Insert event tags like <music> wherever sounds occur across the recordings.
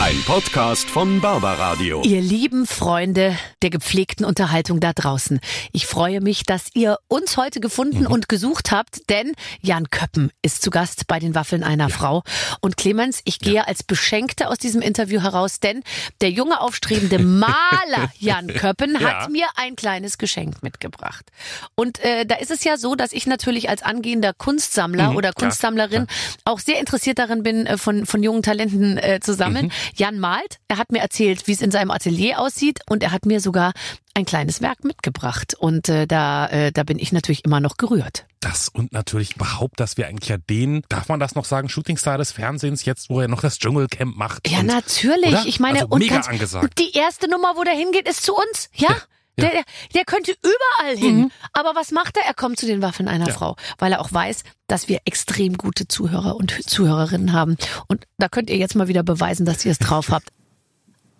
Ein Podcast von Barbaradio. Ihr lieben Freunde der gepflegten Unterhaltung da draußen. Ich freue mich, dass ihr uns heute gefunden und gesucht habt, denn Jan Köppen ist zu Gast bei den Waffeln einer Frau. Und Clemens, ich gehe als Beschenkte aus diesem Interview heraus, denn der junge aufstrebende <laughs> Maler Jan Köppen Ja. hat mir ein kleines Geschenk mitgebracht. Und äh, da ist es ja so, dass ich natürlich als angehender Kunstsammler oder Kunstsammlerin auch sehr interessiert darin bin, äh, von, von jungen Talenten äh, zu sammeln. Jan malt, er hat mir erzählt, wie es in seinem Atelier aussieht und er hat mir sogar ein kleines Werk mitgebracht. Und äh, da, äh, da bin ich natürlich immer noch gerührt. Das und natürlich überhaupt, dass wir eigentlich ja den, darf man das noch sagen, Shootingstar des Fernsehens, jetzt wo er noch das Dschungelcamp macht. Ja, und, natürlich. oder? Ich meine, also und mega ganz, angesagt. und die erste Nummer, wo der hingeht, ist zu uns. Ja? Ja, Der, der, könnte überall hin. Aber was macht er? Er kommt zu den Waffen einer Mhm. Ja. Frau, weil er auch weiß, dass wir extrem gute Zuhörer und Zuhörerinnen haben. Und da könnt ihr jetzt mal wieder beweisen, dass ihr es drauf habt.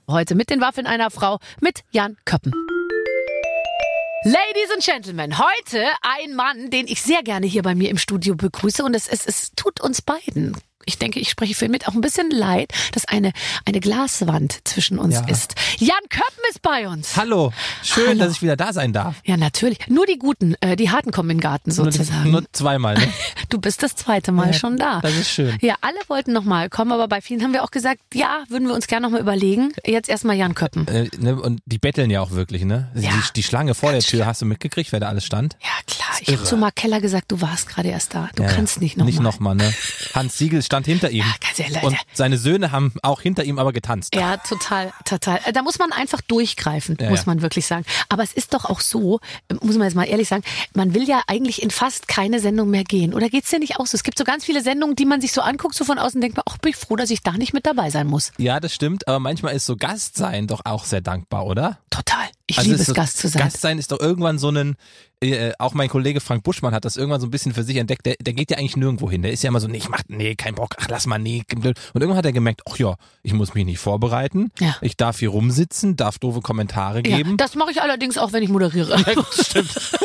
Heute mit den Waffen einer Frau, mit Jan Köppen. Ladies and Gentlemen, heute ein Mann, den ich sehr gerne hier bei mir im Studio begrüße und es, es, es tut uns beiden. Ich denke, ich spreche für ihn mit auch ein bisschen leid, dass eine, eine Glaswand zwischen uns Ja. ist. Jan Köppen ist bei uns. Hallo, schön, Hallo. dass ich wieder da sein darf. Ja, natürlich. Nur die Guten, äh, die Harten kommen in den Garten Nur, sozusagen. nur zweimal, ne? <laughs> du bist das zweite Mal Ja, schon da. das ist schön. Ja, alle wollten noch mal kommen, aber bei vielen haben wir auch gesagt, ja, würden wir uns gerne noch mal überlegen. Jetzt erstmal Jan Köppen. Äh, ne? Und die betteln ja auch wirklich, ne? Ja. Die, die Schlange vor der Ganz Tür, hast du mitgekriegt, wer da alles stand? Ja, klar. Ich habe zu Mark Keller gesagt, du warst gerade erst da. Du Ja, kannst nicht noch Nicht mal. nochmal, ne? Hans Siegel stand hinter ihm. Ja, ganz ehrlich, Und seine Söhne haben auch hinter ihm aber getanzt. Ja, total, total. Äh, Da muss man einfach durchgreifen, Ja, muss man wirklich sagen. Aber es ist doch auch so, äh, muss man jetzt mal ehrlich sagen, man will ja eigentlich in fast keine Sendung mehr gehen. Oder geht's dir nicht auch so? Es gibt so ganz viele Sendungen, die man sich so anguckt, so von außen denkt man, ach, bin ich froh, dass ich da nicht mit dabei sein muss. Ja, das stimmt, aber manchmal ist so Gastsein doch auch sehr dankbar, oder? Total. Ich Also liebe es, Gast zu sein. Gastsein ist doch irgendwann so ein, äh, auch mein Kollege Frank Buschmann hat das irgendwann so ein bisschen für sich entdeckt, der, der geht ja eigentlich nirgendwo hin. Der ist ja immer so, nee, ich mach, nee, kein Bock, ach, lass mal, nee. Und irgendwann hat er gemerkt, ach ja, ich muss mich nicht vorbereiten, Ja. ich darf hier rumsitzen, darf doofe Kommentare Ja, geben. das mache ich allerdings auch, wenn ich moderiere. Stimmt. <laughs>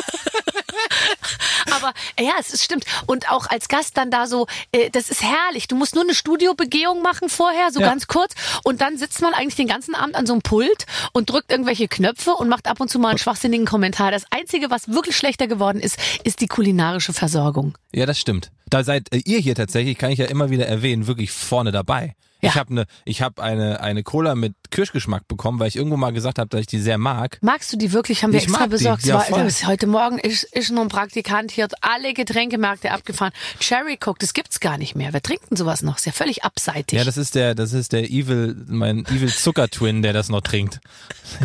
<laughs> Aber ja, es ist, stimmt. Und auch als Gast dann da so, äh, das ist herrlich. Du musst nur eine Studiobegehung machen vorher, so Ja. ganz kurz. Und dann sitzt man eigentlich den ganzen Abend an so einem Pult und drückt irgendwelche Knöpfe und macht ab und zu mal einen schwachsinnigen Kommentar. Das Einzige, was wirklich schlechter geworden ist, ist die kulinarische Versorgung. Ja, das stimmt. Da seid äh, ihr hier tatsächlich, kann ich ja immer wieder erwähnen, wirklich vorne dabei. Ja. Ich habe eine, ich habe eine eine Cola mit Kirschgeschmack bekommen, weil ich irgendwo mal gesagt habe, dass ich die sehr mag. Magst du die wirklich? Haben wir Ich extra die. besorgt. Es Ja, war, heute Morgen ist, ist noch ein Praktikant hier, hat alle Getränkemärkte abgefahren. Cherry Coke, das gibt's gar nicht mehr. Wer trinkt denn sowas noch? Ist ja völlig abseitig. Ja, das ist der, das ist der Evil, mein Evil Zucker Twin, der das noch trinkt.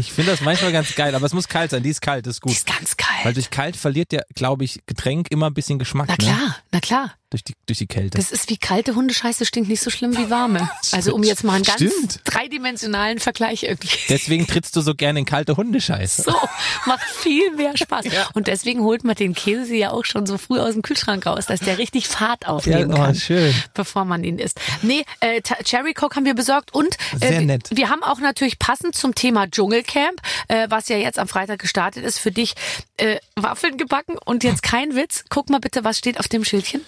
Ich finde das manchmal ganz geil, aber es muss kalt sein. Die ist kalt, ist Die gut. ist ganz kalt. Weil durch kalt verliert ja, glaube ich, Getränk immer ein bisschen Geschmack. na Ne? klar, na klar. Durch die, durch die Kälte. Das ist wie kalte Hundescheiße, stinkt nicht so schlimm wie warme. <laughs> Also um jetzt mal einen ganz Stimmt. dreidimensionalen Vergleich irgendwie. Deswegen trittst du so gerne in kalte Hundescheiße. So, macht viel mehr Spaß. Und deswegen holt man den Käse ja auch schon so früh aus dem Kühlschrank raus, dass der richtig Fahrt aufnehmen Ja, oh, kann. schön. Bevor man ihn isst. Nee, äh, Cherry Coke haben wir besorgt und äh, Sehr nett. wir haben auch natürlich passend zum Thema Dschungelcamp, äh, was ja jetzt am Freitag gestartet ist, für dich äh, Waffeln gebacken und jetzt kein Witz. Guck mal bitte, was steht auf dem Schildchen?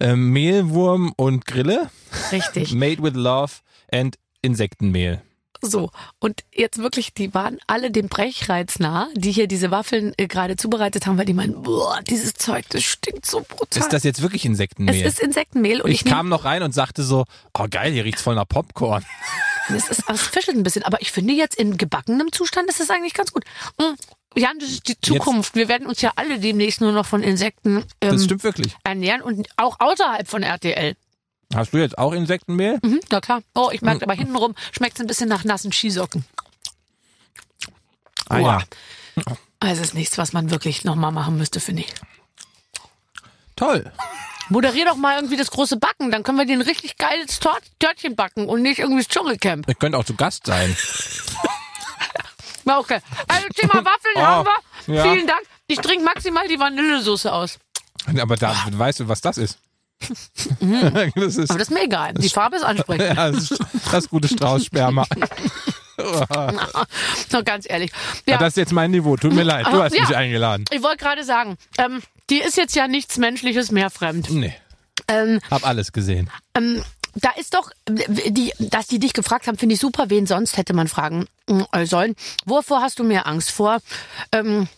Ähm, Mehlwurm und Grille. Richtig. <laughs> Made with love and Insektenmehl. So, und jetzt wirklich, die waren alle dem Brechreiz nah, die hier diese Waffeln äh, gerade zubereitet haben, weil die meinen, boah, dieses Zeug, das stinkt so brutal. Ist das jetzt wirklich es Insektenmehl? ist Insektenmehl und ich, ich kam noch rein und sagte so, oh geil, hier riecht's voll nach Popcorn. <laughs> es ist, es fischelt ein bisschen, aber ich finde jetzt in gebackenem Zustand ist es eigentlich ganz gut. Mm, Jan, das ist die Zukunft. Wir werden uns ja alle demnächst nur noch von Insekten ähm, ernähren und auch außerhalb von RTL. Hast du jetzt auch Insektenmehl? Mhm, na klar. Oh, ich merke aber hintenrum schmeckt es ein bisschen nach nassen Skisocken. Ah Boah. ja. Also es ist nichts, was man wirklich nochmal machen müsste, finde ich. Toll. Moderier doch mal irgendwie das große Backen, dann können wir den richtig geiles Tort Törtchen backen und nicht irgendwie das Dschungelcamp. Ich könnte auch zu Gast sein. <laughs> Okay. Also Thema <laughs> Waffeln Oh, haben wir. ja. Vielen Dank. Ich trinke maximal die Vanillesoße aus. Aber da weißt du, was das ist. <laughs> das ist, Mhm. Aber das ist mir egal. Die Farbe ist ansprechend. ja, das, ist das gute Straußsperma. <laughs> Na, ganz ehrlich. Ja. Das ist jetzt mein Niveau. Tut mir leid. Du hast Ja. mich eingeladen. ich wollte gerade sagen, ähm, dir ist jetzt ja nichts Menschliches mehr fremd. Nee. Ähm, Hab alles gesehen. ähm, da ist doch, die, dass die dich gefragt haben, finde ich super. Wen sonst hätte man fragen äh, sollen? Wovor hast du mehr Angst? Vor, ähm,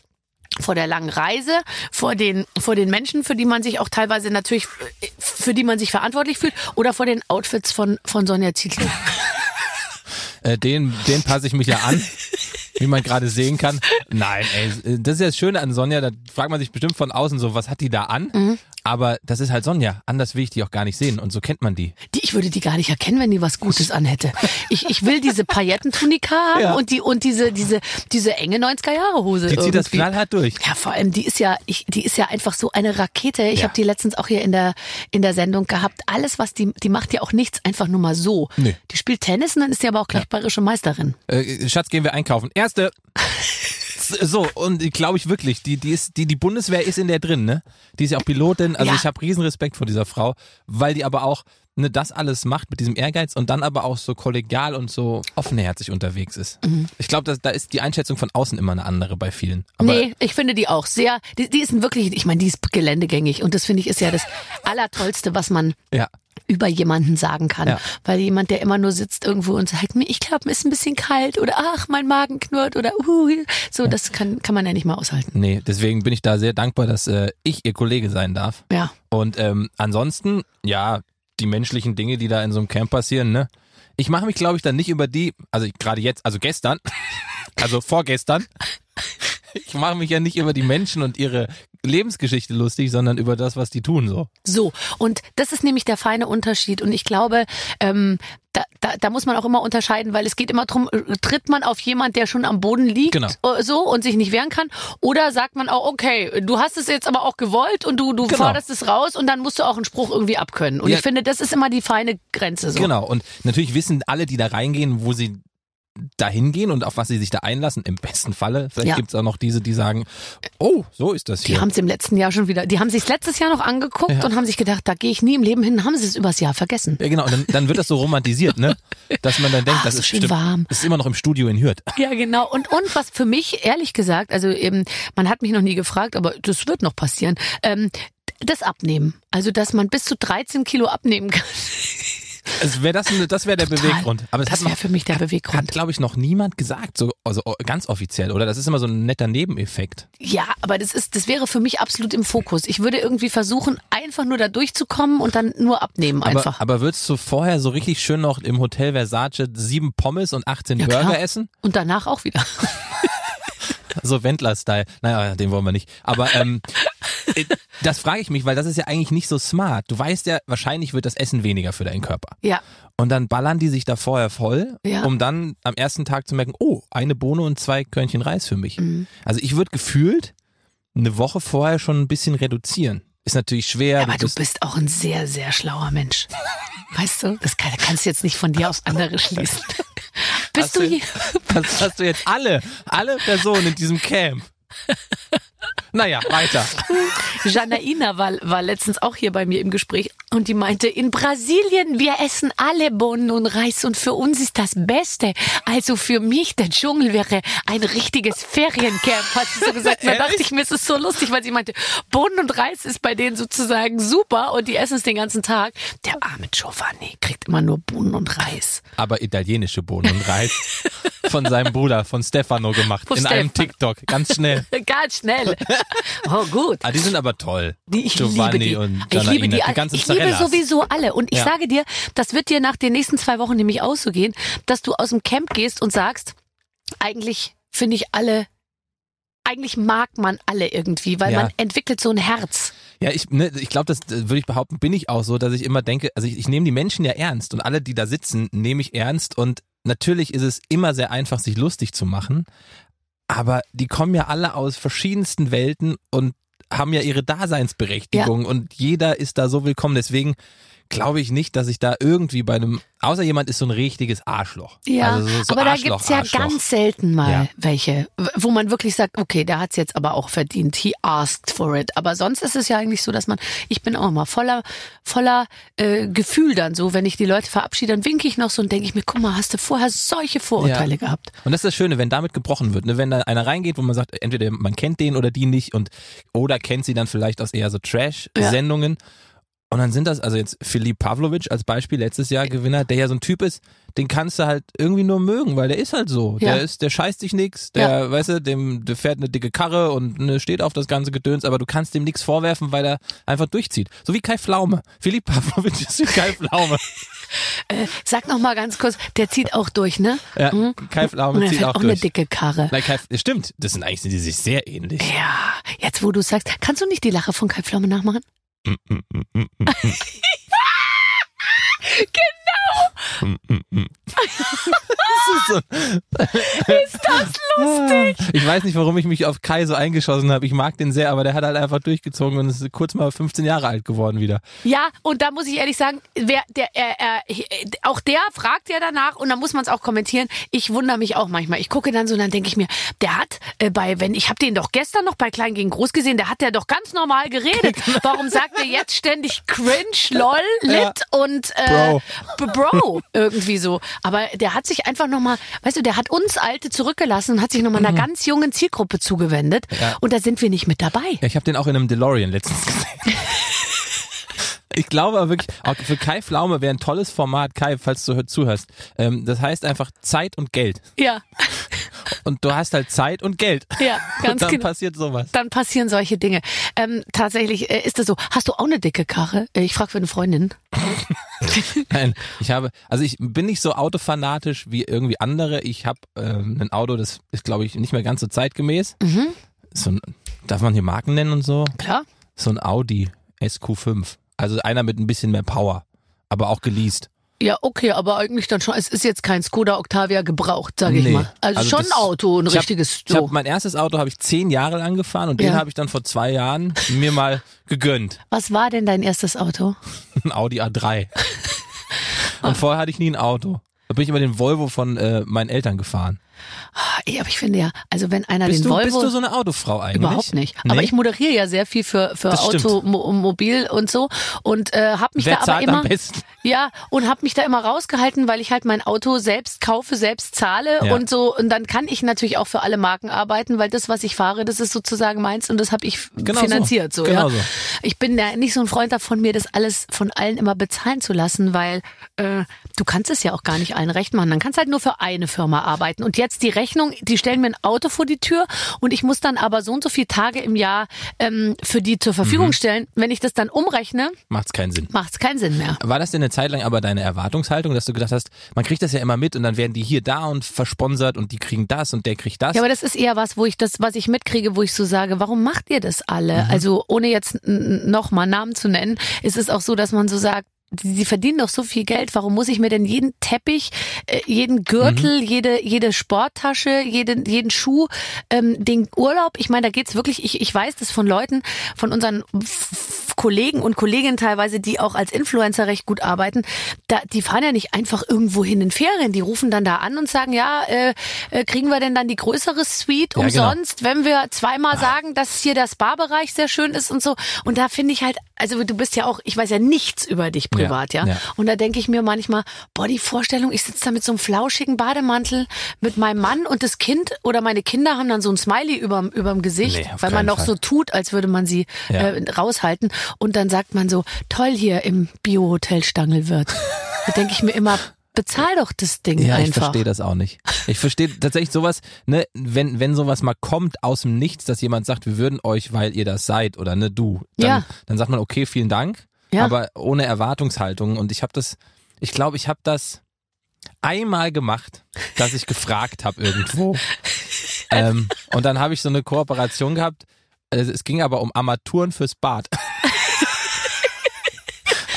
vor der langen Reise, vor den, vor den Menschen, für die man sich auch teilweise natürlich, für die man sich verantwortlich fühlt, oder vor den Outfits von, von Sonja Zietlow? <laughs> Äh, den, den passe ich mich ja an, wie man gerade sehen kann. Nein, ey, das ist ja das Schöne an Sonja, da fragt man sich bestimmt von außen so, was hat die da an? Mhm. Aber das ist halt Sonja. Anders will ich die auch gar nicht sehen. Und so kennt man die. Die, ich würde die gar nicht erkennen, wenn die was Gutes anhätte. Ich, ich will diese Paillettentunika haben Ja. und die und diese diese diese enge 90er Jahre Hose. Die zieht das irgendwie. knallhart durch. Ja, vor allem die ist ja ich die ist ja einfach so eine Rakete. Ich Ja. habe die letztens auch hier in der in der Sendung gehabt. Alles was die die macht ja auch nichts einfach nur mal so. Nee. Die spielt Tennis und dann ist sie aber auch gleich bayerische Meisterin. Äh, Schatz, gehen wir einkaufen. Erste. <laughs> So, und glaube ich wirklich, die, die ist, die, die Bundeswehr ist in der drin, ne? Die ist ja auch Pilotin, also Ja. ich habe riesen Respekt vor dieser Frau, weil die aber auch ne, das alles macht mit diesem Ehrgeiz und dann aber auch so kollegial und so offenherzig unterwegs ist. Mhm. Ich glaube, da ist die Einschätzung von außen immer eine andere bei vielen. Aber nee, ich finde die auch sehr, die, die ist wirklich, ich meine, die ist geländegängig und das finde ich ist ja das <laughs> Allertollste, was man ja, über jemanden sagen kann. Ja. Weil jemand, der immer nur sitzt irgendwo und sagt, ich glaube, mir ist ein bisschen kalt oder ach, mein Magen knurrt oder uh, so, das kann, kann man ja nicht mal aushalten. nee, deswegen bin ich da sehr dankbar, dass äh, ich ihr Kollege sein darf. Ja. Und ähm, ansonsten, ja, die menschlichen Dinge, die da in so einem Camp passieren, ne? Ich mache mich, glaube ich, dann nicht über die, also gerade jetzt, also gestern, <laughs> also vorgestern, <laughs> ich mache mich ja nicht über die Menschen und ihre Lebensgeschichte lustig, sondern über das, was die tun so. So, und das ist nämlich der feine Unterschied. Und ich glaube, ähm, da, da, da muss man auch immer unterscheiden, weil es geht immer drum, äh, tritt man auf jemand, der schon am Boden liegt, Genau. äh, so und sich nicht wehren kann, oder sagt man auch, okay, du hast es jetzt aber auch gewollt und du, du Genau. forderst es raus und dann musst du auch einen Spruch irgendwie abkönnen. Und Ja. ich finde, das ist immer die feine Grenze. So. Genau. Und natürlich wissen alle, die da reingehen, wo sie dahin gehen und auf was sie sich da einlassen, im besten Falle. Vielleicht Ja. gibt's auch noch diese, die sagen, oh, so ist das Die hier. haben es im letzten Jahr schon wieder, die haben sich letztes Jahr noch angeguckt Ja. und haben sich gedacht, da gehe ich nie im Leben hin, haben sie es übers Jahr vergessen. ja, genau. Und dann, dann wird das so romantisiert, ne? Dass man dann denkt, Ah, das so ist schön warm. Das ist immer noch im Studio in Hürth. Ja, genau. Und, und was für mich, ehrlich gesagt, also eben, man hat mich noch nie gefragt, aber das wird noch passieren, ähm, das Abnehmen. Also, dass man bis zu 13 Kilo abnehmen kann. Also wär das, das wäre der Total. Beweggrund. Aber Das hat wäre für mich der hat, Beweggrund. glaube ich, noch niemand gesagt, so also ganz offiziell, oder? Das ist immer so ein netter Nebeneffekt. Ja, aber das ist, das wäre für mich absolut im Fokus. Ich würde irgendwie versuchen, einfach nur da durchzukommen und dann nur abnehmen einfach. Aber, aber würdest du vorher so richtig schön noch im Hotel Versace sieben Pommes und 18 Ja, Burger klar. essen? und danach auch wieder. <laughs> So Wendler-Style. Naja, den wollen wir nicht. Aber ähm, äh, das frage ich mich, weil das ist ja eigentlich nicht so smart. Du weißt ja, wahrscheinlich wird das Essen weniger für deinen Körper. Ja. Und dann ballern die sich da vorher voll, Ja. um dann am ersten Tag zu merken, oh, eine Bohne und zwei Körnchen Reis für mich. Mhm. Also ich würde gefühlt eine Woche vorher schon ein bisschen reduzieren. Ist natürlich schwer. Aber du bist- bist auch ein sehr, sehr schlauer Mensch. Weißt du? Das kann, kannst du jetzt nicht von dir aufs andere schließen. <laughs> Bist Hast du du- hier? Das <laughs> hast du jetzt alle, alle Personen in diesem Camp. Naja, weiter. <laughs> Janaina war, war letztens auch hier bei mir im Gespräch und die meinte, in Brasilien, wir essen alle Bohnen und Reis und für uns ist das Beste. Also für mich, der Dschungel wäre ein richtiges Feriencamp, hat sie so gesagt. Da dachte ich mir, es ist so lustig, weil sie meinte, Bohnen und Reis ist bei denen sozusagen super und die essen es den ganzen Tag. Der arme Giovanni kriegt immer nur Bohnen und Reis. Aber italienische Bohnen und Reis von seinem Bruder, von Stefano gemacht. Von in einem Stefan. TikTok. Ganz schnell. <laughs> Ganz schnell. Oh, gut. Ah, die sind aber toll. Die, ich Giovanni liebe die. und ich liebe die, die ganzen ich liebe sowieso alle. Und ich Ja. sage dir, das wird dir nach den nächsten zwei Wochen nämlich auch so gehen, dass du aus dem Camp gehst und sagst, eigentlich finde ich alle, eigentlich mag man alle irgendwie, weil Ja. man entwickelt so ein Herz. Ja, ich, ne, ich glaube, das äh, würde ich behaupten, bin ich auch so, dass ich immer denke, also ich, ich nehme die Menschen ja ernst und alle, die da sitzen, nehme ich ernst und natürlich ist es immer sehr einfach, sich lustig zu machen, aber die kommen ja alle aus verschiedensten Welten und haben ja ihre Daseinsberechtigung und jeder ist da so willkommen. Deswegen glaube ich nicht, dass ich da irgendwie bei einem, außer jemand ist so ein richtiges Arschloch. Ja, also so, so aber da Arschloch, gibt's ja Arschloch. ganz selten mal Ja. welche, wo man wirklich sagt, okay, der hat's jetzt aber auch verdient. He asked for it. Aber sonst ist es ja eigentlich so, dass man, ich bin auch immer voller, voller äh, Gefühl dann so, wenn ich die Leute verabschiede, dann winke ich noch so und denke ich mir, guck mal, hast du vorher solche Vorurteile Ja. gehabt? Und das ist das Schöne, wenn damit gebrochen wird, ne? wenn da einer reingeht, wo man sagt, entweder man kennt den oder die nicht und oder kennt sie dann vielleicht aus eher so Trash-Sendungen Und dann sind das, also jetzt Filip Pavlovic als Beispiel, letztes Jahr Gewinner, der ja so ein Typ ist, den kannst du halt irgendwie nur mögen, weil der ist halt so. Ja. Der ist, der scheißt dich nix, der, Ja. weißt du, dem, der fährt eine dicke Karre und ne, steht auf das ganze Gedöns, aber du kannst dem nichts vorwerfen, weil er einfach durchzieht. So wie Kai Pflaume. Filip <laughs> Pavlovic ist wie Kai Pflaume. Sag noch mal ganz kurz, der zieht auch durch, ne? Ja, Mhm. Kai Und Pflaume er zieht auch auch eine durch. dicke Karre. Nein, Kai, stimmt, das sind eigentlich sind die sich sehr ähnlich. Ja, jetzt wo du sagst, kannst du nicht die Lache von Kai Pflaume nachmachen? Mm, mm, mm, <laughs> genau. Ist das lustig? <laughs> Ich weiß nicht, warum ich mich auf Kai so eingeschossen habe. Ich mag den sehr, aber der hat halt einfach durchgezogen und ist kurz mal 15 Jahre alt geworden wieder. Ja, und da muss ich ehrlich sagen, wer, der, er, er, auch der fragt ja danach und dann muss man es auch kommentieren. Ich wundere mich auch manchmal. Ich gucke dann so und dann denke ich mir, der hat äh, bei, wenn ich habe den doch gestern noch bei Klein gegen Groß gesehen, der hat der doch ganz normal geredet. <laughs> Warum sagt er jetzt ständig cringe, lol, lit und äh, B- Irgendwie so? Aber der hat sich einfach nochmal, weißt du, der hat uns Alte zurückgelassen und hat sich nochmal einer ganz jungen Zielgruppe zugewendet Ja. und da sind wir nicht mit dabei. Ich habe den auch in einem DeLorean letztens gesehen. <laughs> Ich glaube aber wirklich, auch für Kai Pflaume wäre ein tolles Format, Kai, falls du zuhörst. Ähm, das heißt einfach Zeit und Geld. Ja, Und du hast halt Zeit und Geld. ja, <laughs> ganz dann genau. passiert sowas. dann passieren solche Dinge. Ähm, tatsächlich äh, ist das so. Hast du auch eine dicke Karre? Äh, Ich frage für eine Freundin. <laughs> Nein, ich habe, also ich bin nicht so autofanatisch wie irgendwie andere. Ich habe ähm, ein Auto, das ist, glaube ich, nicht mehr ganz so zeitgemäß. Mhm. So ein, darf man hier Marken nennen und so? Klar. So ein Audi SQ5. Also einer mit ein bisschen mehr Power, aber auch geleast. Ja, okay, aber eigentlich dann schon. Es ist jetzt kein Skoda Octavia gebraucht, sage ich Nee. mal. Also, Also schon das- ein Auto, ein Ich hab- richtiges Ich hab, so. mein erstes Auto habe ich zehn Jahre lang gefahren und den Ja. habe ich dann vor zwei Jahren mir mal gegönnt. Was war denn dein erstes Auto? <laughs> Ein Audi A3. <laughs> Und vorher hatte ich nie ein Auto. Da bin ich immer den Volvo von äh, meinen Eltern gefahren. Ah, ey, aber ich finde ja, also wenn einer Bist den du, Volvo bist du so eine Autofrau eigentlich? Überhaupt nicht. Nee? Aber ich moderiere ja sehr viel für, für Das und so und äh, habe mich Wer da aber immer ja und habe mich da immer rausgehalten, weil ich halt mein Auto selbst kaufe, selbst zahle Ja. und so und dann kann ich natürlich auch für alle Marken arbeiten, weil das was ich fahre, das ist sozusagen meins und das habe ich Genau so. finanziert so, Genau ja. so. Ich bin ja nicht so ein Freund davon, mir das alles von allen immer bezahlen zu lassen, weil äh, du kannst es ja auch gar nicht allen recht machen. Dann kannst halt nur für eine Firma arbeiten und jetzt die Rechnung, die stellen mir ein Auto vor die Tür und ich muss dann aber so und so viele Tage im Jahr ähm, für die zur Verfügung Mhm. stellen. Wenn ich das dann umrechne, Macht's keinen Sinn. macht es keinen Sinn mehr. War das denn eine Zeit lang aber deine Erwartungshaltung, dass du gedacht hast, man kriegt das ja immer mit und dann werden die hier da und versponsert und die kriegen das und der kriegt das? Ja, aber das ist eher was, wo ich das, was ich mitkriege, wo ich so sage, warum macht ihr das alle? Also ohne jetzt nochmal Namen zu nennen, ist es auch so, dass man so sagt, die verdienen doch so viel Geld. Warum muss ich mir denn jeden Teppich, äh, jeden Gürtel, jede jede Sporttasche, jeden jeden Schuh, ähm, den Urlaub? Ich meine, da geht's wirklich. Ich ich weiß das von Leuten, von unseren Kollegen und Kolleginnen teilweise, die auch als Influencer recht gut arbeiten. Da die fahren ja nicht einfach irgendwo hin in Ferien. Die rufen dann da an und sagen, ja, äh, äh, kriegen wir denn dann die größere Suite Ja, genau. umsonst, wenn wir zweimal sagen, dass hier der Spa-Bereich sehr schön ist und so. Und da finde ich halt, also du bist ja auch, ich weiß ja nichts über dich privat, ja. ja. Und da denke ich mir manchmal, boah, die Vorstellung, ich sitze da mit so einem flauschigen Bademantel mit meinem Mann und das Kind oder meine Kinder haben dann so ein Smiley überm, überm Gesicht, Nee, weil man noch Fall. so tut, als würde man sie Ja. äh, raushalten. Und dann sagt man so, toll hier im Bio-Hotel Stangelwirt. da denke ich mir immer, bezahl doch das Ding Ja, ich einfach. verstehe das auch nicht. Ich verstehe tatsächlich sowas, ne, wenn, wenn sowas mal kommt aus dem Nichts, dass jemand sagt, wir würden euch, weil ihr das seid oder ne, du, dann, Ja. dann sagt man, okay, vielen Dank, Ja. aber ohne Erwartungshaltung. Und ich habe das, ich glaube, ich habe das einmal gemacht, dass ich gefragt habe irgendwo. <laughs> ähm, und dann habe ich so eine Kooperation gehabt. Es ging aber um Armaturen fürs Bad.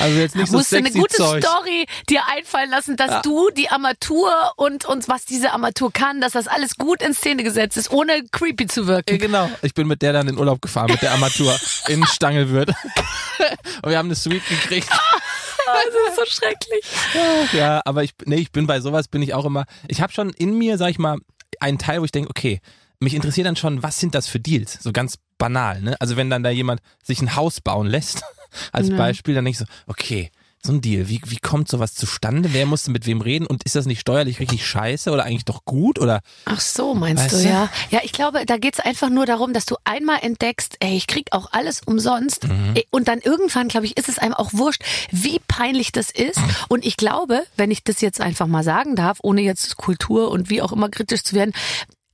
Also jetzt nicht so musst du eine sexy gute Zeug. Story dir einfallen lassen, dass Ja. du die Armatur und, und was diese Armatur kann, dass das alles gut in Szene gesetzt ist, ohne creepy zu wirken. genau. Ich bin mit der dann in Urlaub gefahren, mit der Armatur <laughs> in Stangelwirt. <laughs> Und wir haben eine Suite gekriegt. <laughs> Das ist so schrecklich. Ja, aber ich, nee, ich bin bei sowas, bin ich auch immer, ich habe schon in mir, sag ich mal, einen Teil, wo ich denke, okay, mich interessiert dann schon, was sind das für Deals? So ganz banal, ne? Also wenn dann da jemand sich ein Haus bauen lässt, als Ja. Beispiel, dann denke ich so, okay, so ein Deal? Wie, wie kommt sowas zustande? Wer musste mit wem reden? Und ist das nicht steuerlich richtig scheiße oder eigentlich doch gut? Oder Ach so, meinst Weißt du, du? ja? Ja, ich glaube, da geht's einfach nur darum, dass du einmal entdeckst, ey, ich krieg auch alles umsonst. Mhm. Und dann irgendwann, glaube ich, ist es einem auch wurscht, wie peinlich das ist. Und ich glaube, wenn ich das jetzt einfach mal sagen darf, ohne jetzt Kultur und wie auch immer kritisch zu werden,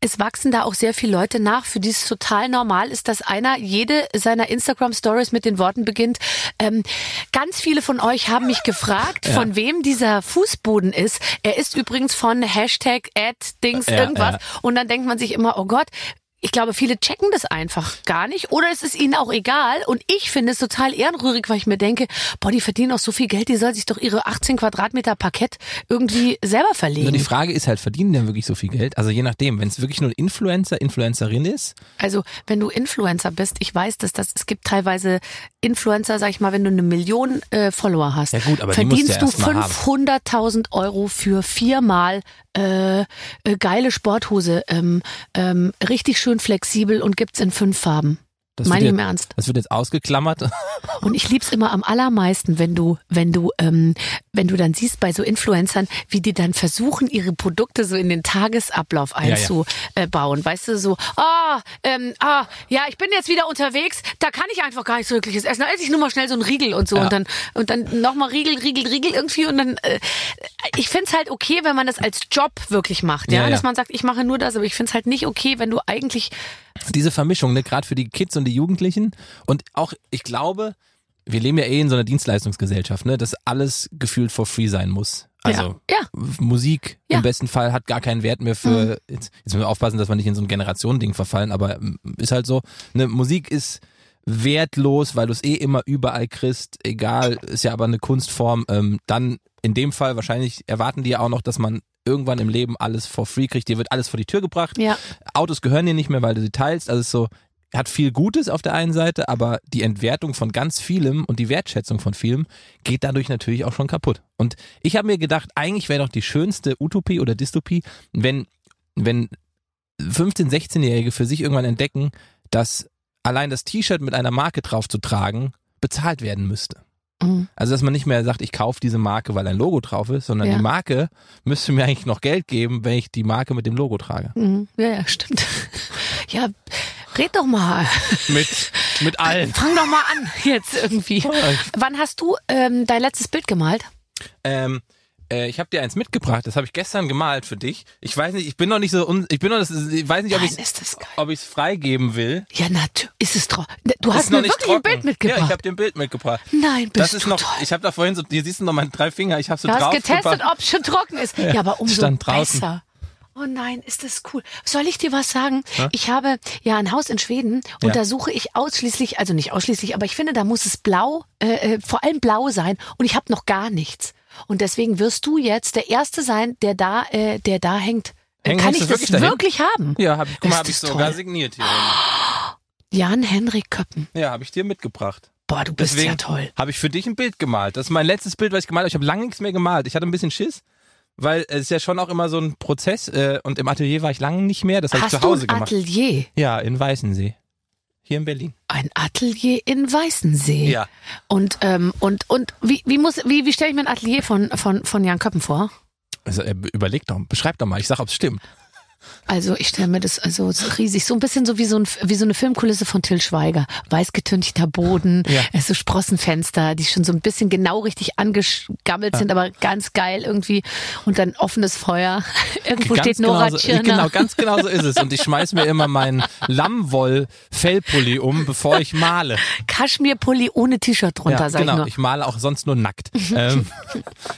es wachsen da auch sehr viele Leute nach, für die es total normal ist, dass einer jede seiner Instagram-Stories mit den Worten beginnt. Ähm, ganz viele von euch haben mich gefragt, von wem dieser Fußboden ist. Er ist übrigens von Hashtag Ad Dings Ja, irgendwas. ja. Und dann denkt man sich immer, oh Gott, ich glaube, viele checken das einfach gar nicht oder es ist ihnen auch egal. Und ich finde es total ehrenrührig, weil ich mir denke, boah, die verdienen auch so viel Geld, die soll sich doch ihre 18 Quadratmeter Parkett irgendwie selber Nur verlegen. die Frage ist halt, verdienen die denn wirklich so viel Geld? Also je nachdem, wenn es wirklich nur ein Influencer, Influencerin ist, Also, wenn du Influencer bist, ich weiß, dass das, es gibt teilweise Influencer, sag ich mal, wenn du eine Million äh, Follower hast, Ja gut, aber verdienst du erst mal haben. 500.000 Euro für viermal äh, äh, geile Sporthose, ähm, ähm, richtig schön flexibel und gibt's in fünf Farben. Das Meine ich im Ernst. das wird jetzt ausgeklammert. <laughs> Und ich lieb's immer am allermeisten, wenn du, wenn du, ähm, wenn du dann siehst bei so Influencern, wie die dann versuchen, ihre Produkte so in den Tagesablauf ja. einzubauen. Weißt du, so, ah, ähm, ah, ja, ich bin jetzt wieder unterwegs, da kann ich einfach gar nichts Wirkliches essen. Da esse ich nur mal schnell so einen Riegel und so Ja. und dann und dann nochmal Riegel, Riegel, Riegel irgendwie und dann äh, ich find's halt okay, wenn man das als Job wirklich macht, ja, Ja, ja. dass man sagt, ich mache nur das, aber ich find's halt nicht okay, wenn du eigentlich Diese Vermischung, ne, gerade für die Kids und die Jugendlichen. Und auch, ich glaube, wir leben ja eh in so einer Dienstleistungsgesellschaft, ne, dass alles gefühlt for free sein muss. Also ja, ja. Musik Ja. Mhm. im besten Fall hat gar keinen Wert mehr für. Jetzt, jetzt müssen wir aufpassen, dass wir nicht in so ein Generationending verfallen, aber ist halt so. Ne, Musik ist wertlos, weil du es eh immer überall kriegst. Egal, ist ja aber eine Kunstform. Ähm, dann in dem Fall wahrscheinlich erwarten die ja auch noch, dass man irgendwann im Leben alles for free kriegt. Dir wird alles vor die Tür gebracht. Ja. Autos gehören dir nicht mehr, weil du sie teilst. Also es ist so, hat viel Gutes auf der einen Seite, aber die Entwertung von ganz vielem und die Wertschätzung von vielem geht dadurch natürlich auch schon kaputt. Und ich habe mir gedacht, eigentlich wäre doch die schönste Utopie oder Dystopie, wenn, wenn 15-, 16-Jährige für sich irgendwann entdecken, dass allein das T-Shirt mit einer Marke drauf zu tragen bezahlt werden müsste. Mhm. Also, dass man nicht mehr sagt, ich kaufe diese Marke, weil ein Logo drauf ist, sondern Ja. die Marke müsste mir eigentlich noch Geld geben, wenn ich die Marke mit dem Logo trage. Mhm. Ja, ja, stimmt. Ja, red doch mal. Mit, mit allen. Fang doch mal an jetzt irgendwie. Wann hast du ähm, dein letztes Bild gemalt? Ähm, äh, ich habe dir eins mitgebracht, das habe ich gestern gemalt für dich. Ich weiß nicht, ich bin noch nicht so, un ich bin noch, das, ich weiß nicht, ob ich ob ich es freigeben will. Ja, natürlich. Ist es drauf. Du hast noch mir nicht wirklich trocken. ein Bild mitgebracht. Ja, ich habe dir ein Bild mitgebracht. Nein, bist Das ist du noch, toll. ich habe da vorhin so, hier siehst du noch meine drei Finger, ich habe so Du hast drauf getestet, ob es schon trocken ist. Ja, aber umso stand draußen. besser. Oh nein, ist das cool. Soll ich dir was sagen? Ich habe ja ein Haus in Schweden und Ja. da suche ich ausschließlich, also nicht ausschließlich, aber ich finde, da muss es blau, äh, äh, vor allem blau sein und ich habe noch gar nichts. Und deswegen wirst du jetzt der Erste sein, der da, äh, der da hängt. Hängen- Kann ich du das wirklich wirklich, haben? Ja, ich, guck mal, habe ich sogar toll. signiert hier. Jan-Henrik Köppen. Ja, habe ich dir mitgebracht. Boah, du bist Deswegen ja toll. habe ich für dich ein Bild gemalt. Das ist mein letztes Bild, was ich gemalt habe. Ich habe lange nichts mehr gemalt. Ich hatte ein bisschen Schiss, weil es ist ja schon auch immer so ein Prozess. Äh, und im Atelier war ich lange nicht mehr. Das habe ich Hast zu du Hause ein gemacht. Atelier? Ja, in Weißensee. Hier in Berlin. Ein Atelier in Weißensee. Ja. Und ähm, und und wie wie muss wie wie stelle ich mir ein Atelier von von von Jan Köppen vor? Also, äh, überleg doch, beschreib doch mal. Ich sag, ob's stimmt. Also ich stelle mir das also so riesig, so ein bisschen so wie so, ein, wie so eine Filmkulisse von Till Schweiger. Weiß getünchter Boden, Ja. so Sprossenfenster, die schon so ein bisschen genau richtig angegammelt sind, aber ganz geil irgendwie. Und dann offenes Feuer. <laughs> Irgendwo steht Nora genau so, Tschirner. genau, ganz genau so ist es. Und ich schmeiß mir immer meinen Lammwoll-Fellpulli um, bevor ich male. Kaschmirpulli ohne T-Shirt drunter, ja, sag genau. ich nur. Ich male auch sonst nur nackt. <laughs> ähm,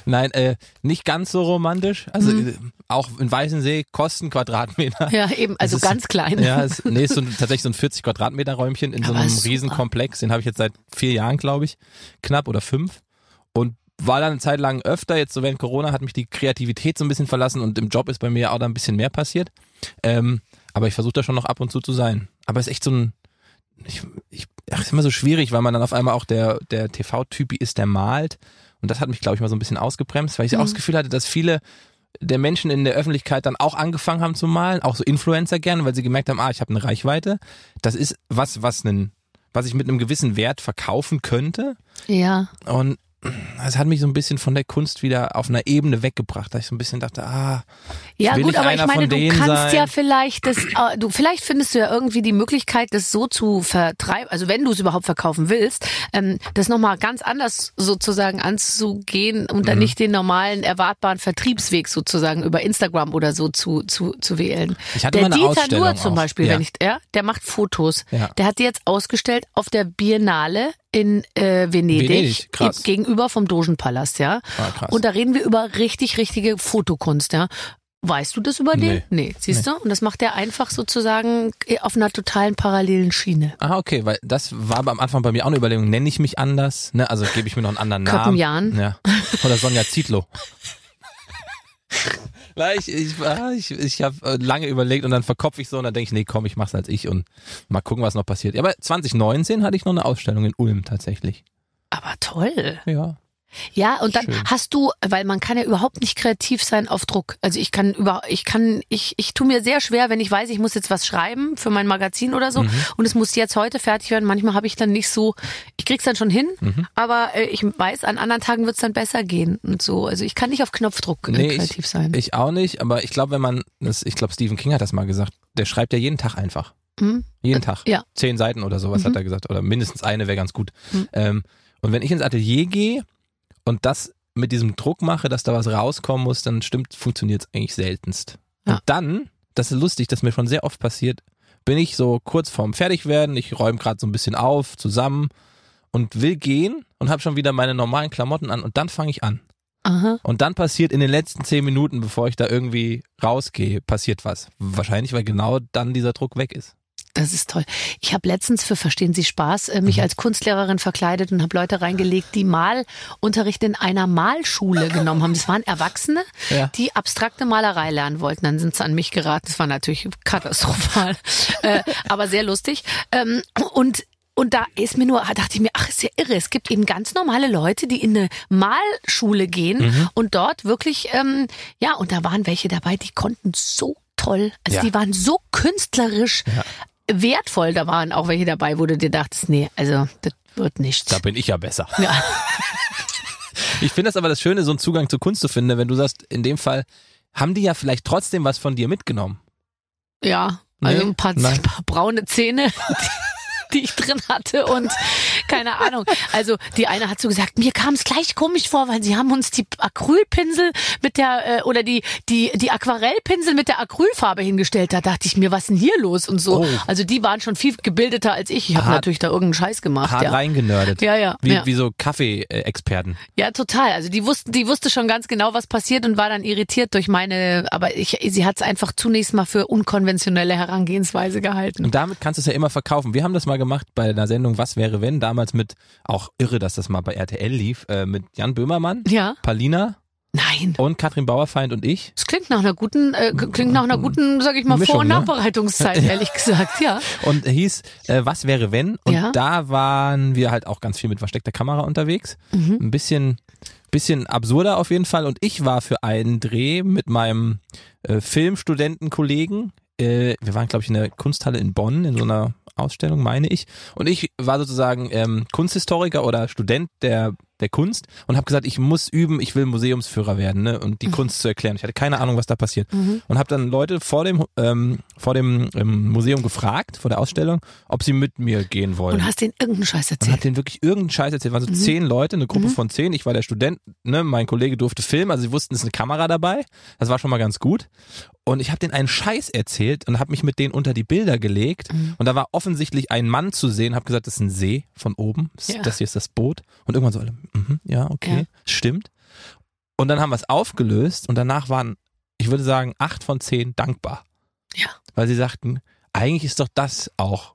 nein, äh, nicht ganz so romantisch. Also äh, auch in Weißensee kosten Quadratmeter. Mhm. ja, eben, also ist- ganz klein. Ja, es, nee, ist so, ein- tatsächlich so ein 40 Quadratmeter Räumchen in so Aber einem super. Riesenkomplex. Den habe ich jetzt seit vier Jahren, glaube ich, knapp oder fünf. Und war dann eine Zeit lang öfter. Jetzt so während Corona hat mich die Kreativität so ein bisschen verlassen und im Job ist bei mir auch da ein bisschen mehr passiert. Ähm, aber ich versuche da schon noch ab und zu zu sein. Aber es ist echt so ein, ich, ich, ach, ist immer so schwierig, weil man dann auf einmal auch der, der TV-Typi ist, der malt. Und das hat mich, glaube ich, mal so ein bisschen ausgebremst, weil ich auch das Gefühl hatte, dass viele der Menschen in der Öffentlichkeit dann auch angefangen haben zu malen, auch so Influencer gerne, weil sie gemerkt haben, ah, ich habe eine Reichweite. Das ist was, was einen, was ich mit einem gewissen Wert verkaufen könnte. Ja. Und es hat mich so ein bisschen von der Kunst wieder auf einer Ebene weggebracht, dass ich so ein bisschen dachte, ah, Ja gut, aber ich meine, du kannst sein. ja vielleicht das, äh, du vielleicht findest du ja irgendwie die Möglichkeit, das so zu vertreiben, also wenn du es überhaupt verkaufen willst, ähm, das nochmal ganz anders sozusagen anzugehen und Mhm. dann nicht den normalen erwartbaren Vertriebsweg sozusagen über Instagram oder so zu zu, zu wählen. Ich hatte der mal eine Dieter Ausstellung Nuhr zum auch. Beispiel, Ja. wenn ich, ja, der macht Fotos. Ja. Der hat die jetzt ausgestellt auf der Biennale in äh, Venedig, Venedig, krass. gegenüber vom Dogenpalast, ja. Ah, krass. Und da reden wir über richtig, richtige Fotokunst, ja. Weißt du das über den? Nee. Nee, siehst du? Und das macht er einfach sozusagen auf einer totalen parallelen Schiene. Ah, okay, weil das war am Anfang bei mir auch eine Überlegung, nenne ich mich anders, ne? Also gebe ich mir noch einen anderen Namen. Köppen-Jan. Ja. Oder Sonja Zietlow. <laughs> Weil ich, ich, ah, ich, ich habe lange überlegt und dann verkopf ich so und dann denke ich, nee, komm, ich mach's als ich und mal gucken, was noch passiert. Ja, aber 2019 hatte ich noch eine Ausstellung in Ulm tatsächlich. Aber toll. Ja. Ja, und dann Schön. hast du, weil man kann ja überhaupt nicht kreativ sein auf Druck. Also ich kann über, ich kann, ich, ich tue mir sehr schwer, wenn ich weiß, ich muss jetzt was schreiben für mein Magazin oder so Mhm. und es muss jetzt heute fertig werden. Manchmal habe ich dann nicht so, ich krieg's dann schon hin, Mhm. aber äh, ich weiß, an anderen Tagen wird's dann besser gehen und so. Also ich kann nicht auf Knopfdruck äh, Nee, kreativ ich, sein. Ich auch nicht, aber ich glaube, wenn man, das, ich glaube, Stephen King hat das mal gesagt, der schreibt ja jeden Tag einfach. Hm? Jeden Tag. ja. Zehn Seiten oder sowas Mhm. hat er gesagt. Oder mindestens eine wäre ganz gut. Mhm. Ähm, und wenn ich ins Atelier gehe und das mit diesem Druck mache, dass da was rauskommen muss, dann stimmt, funktioniert es eigentlich seltenst. Ja. Und dann, das ist lustig, das mir schon sehr oft passiert, bin ich so kurz vorm Fertigwerden, ich räume gerade so ein bisschen auf, zusammen und will gehen und habe schon wieder meine normalen Klamotten an und dann fange ich an. Aha. Und dann passiert in den letzten zehn Minuten, bevor ich da irgendwie rausgehe, passiert was. Wahrscheinlich, weil genau dann dieser Druck weg ist. Das ist toll. Ich habe letztens für Verstehen Sie Spaß äh, mich Mhm. als Kunstlehrerin verkleidet und habe Leute reingelegt, die Malunterricht in einer Malschule genommen haben. Das waren Erwachsene, Ja. die abstrakte Malerei lernen wollten. Dann sind sie an mich geraten. Das war natürlich katastrophal, <laughs> äh, aber sehr lustig. Ähm, und und da ist mir nur, dachte ich mir, ach, ist ja irre. Es gibt eben ganz normale Leute, die in eine Malschule gehen Mhm. und dort wirklich, ähm, ja, und da waren welche dabei, die konnten so toll, also Ja. die waren so künstlerisch wertvoll. Da waren auch welche dabei, wo du dir dachtest, nee, also das wird nichts. Da bin ich ja besser. Ja. <laughs> Ich finde das aber das Schöne, so einen Zugang zur Kunst zu finden, wenn du sagst, in dem Fall haben die ja vielleicht trotzdem was von dir mitgenommen. Ja, also Nee? ein paar, paar braune Zähne, <laughs> die, ich drin hatte und keine Ahnung. Also die eine hat so gesagt, mir kam es gleich komisch vor, weil sie haben uns die Acrylpinsel mit der äh, oder die die die Aquarellpinsel mit der Acrylfarbe hingestellt. Da dachte ich mir, was ist denn hier los und so. Oh. Also die waren schon viel gebildeter als ich. Ich habe natürlich da irgendeinen Scheiß gemacht. Hart ja. reingenördet. Ja, ja, Wie, ja. wie so Kaffee-Experten. Ja, total. Also die wussten, die wusste schon ganz genau, was passiert und war dann irritiert durch meine, aber ich, sie hat es einfach zunächst mal für unkonventionelle Herangehensweise gehalten. Und damit kannst du es ja immer verkaufen. Wir haben das mal gemacht bei einer Sendung Was wäre wenn, damals mit, auch irre, dass das mal bei RTL lief, äh, mit Jan Böhmermann, Ja? Palina Nein. und Katrin Bauerfeind und ich. Das klingt nach einer guten, äh, klingt nach einer guten, sag ich mal, Mischung, Vor- und ne? Nachbereitungszeit, <laughs> ehrlich gesagt, ja. und hieß äh, Was wäre wenn? Und Ja. da waren wir halt auch ganz viel mit versteckter Kamera unterwegs. Mhm. Ein bisschen, bisschen absurder auf jeden Fall. Und ich war für einen Dreh mit meinem äh, Filmstudentenkollegen. Äh, wir waren, glaube ich, in der Kunsthalle in Bonn in so einer Ausstellung, meine ich. Und ich war sozusagen ähm, Kunsthistoriker oder Student der der Kunst und habe gesagt, ich muss üben, ich will Museumsführer werden ne, und die Kunst zu erklären. Ich hatte keine Ahnung, was da passiert Mhm. und habe dann Leute vor dem ähm, vor dem ähm, Museum gefragt vor der Ausstellung, ob sie mit mir gehen wollen. Und hast denen irgendeinen Scheiß Und erzählt. hat denen wirklich irgendeinen Scheiß erzählt. Waren so zehn Leute, eine Gruppe von zehn. Ich war der Student, ne? Mein Kollege durfte filmen, also sie wussten, es ist eine Kamera dabei. Das war schon mal ganz gut. Und ich habe denen einen Scheiß erzählt und habe mich mit denen unter die Bilder gelegt. Und da war offensichtlich ein Mann zu sehen. Habe gesagt, das ist ein See von oben. Das, Ja. das hier ist das Boot. Und irgendwann so alle, mhm, ja, okay, Ja. stimmt. Und dann haben wir es aufgelöst und danach waren, ich würde sagen, acht von zehn dankbar. Ja. Weil sie sagten, eigentlich ist doch das auch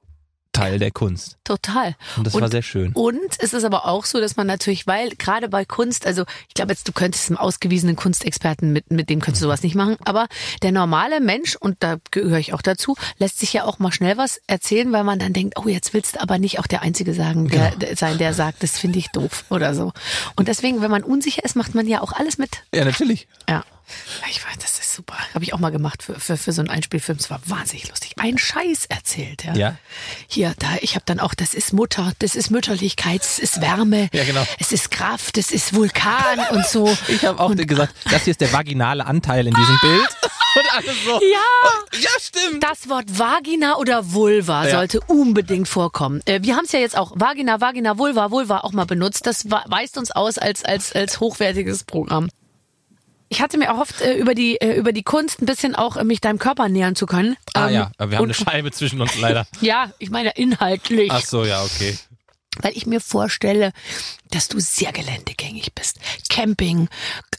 Teil der Kunst. Total. Und das Und- war sehr schön. Und es ist aber auch so, dass man natürlich, weil gerade bei Kunst, also ich glaube jetzt, du könntest einen ausgewiesenen Kunstexperten mit, mit dem könntest du sowas nicht machen, aber der normale Mensch, und da gehöre ich auch dazu, lässt sich ja auch mal schnell was erzählen, weil man dann denkt, oh, jetzt willst du aber nicht auch der Einzige sagen, der, der sein, der sagt, das finde ich doof oder so. Und deswegen, wenn man unsicher ist, macht man ja auch alles mit. Ja, natürlich. Ja. Ich weiß, das ist super. Habe ich auch mal gemacht für, für, für so einen Einspielfilm. Es war wahnsinnig lustig. Ein Scheiß erzählt, ja. Ja. Hier, da, ich habe dann auch, das ist Mutter, das ist Mütterlichkeit, es ist Wärme, Ja, genau. es ist Kraft, es ist Vulkan und so. <laughs> Ich habe auch gesagt, das hier ist der vaginale Anteil in diesem Bild. <laughs> Und alles so. Ja! Ja, stimmt. Das Wort Vagina oder Vulva Ja. sollte unbedingt vorkommen. Äh, wir haben es ja jetzt auch Vagina, Vagina, Vulva, Vulva auch mal benutzt. Das weist uns aus als, als, als hochwertiges Programm. Ich hatte mir erhofft, äh, über die, äh, über die Kunst ein bisschen auch äh, mich deinem Körper nähern zu können. Ah Ähm, ja, aber wir haben eine Scheibe zwischen uns leider. <laughs> Ja, ich meine inhaltlich. Ach so, ja, okay. Weil ich mir vorstelle, dass du sehr geländegängig bist. Camping,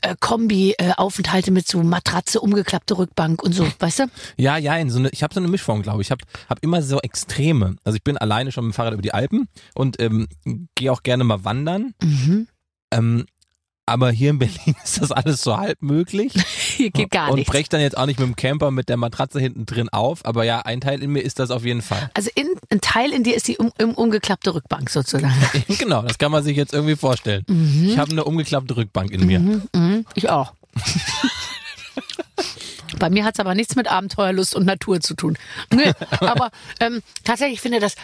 äh, Kombi, äh, Aufenthalte mit so Matratze, umgeklappte Rückbank und so, weißt du? Ja, ja, in so eine, ich habe so eine Mischform, glaube ich. Ich habe hab immer so Extreme. Also ich bin alleine schon mit dem Fahrrad über die Alpen und ähm, gehe auch gerne mal wandern. Mhm. Ähm, aber hier in Berlin <laughs> ist das alles so halb möglich. <laughs> Hier geht gar und nichts. brech dann jetzt auch nicht mit dem Camper mit der Matratze hinten drin auf. Aber ja, ein Teil in mir ist das auf jeden Fall. Also in, ein Teil in dir ist die um, um, umgeklappte Rückbank sozusagen. <laughs> genau, das kann man sich jetzt irgendwie vorstellen. Ich habe eine umgeklappte Rückbank in mir. Mhm, ich auch. Bei mir hat's aber nichts mit Abenteuerlust und Natur zu tun. Nee, aber ähm, tatsächlich ich finde das,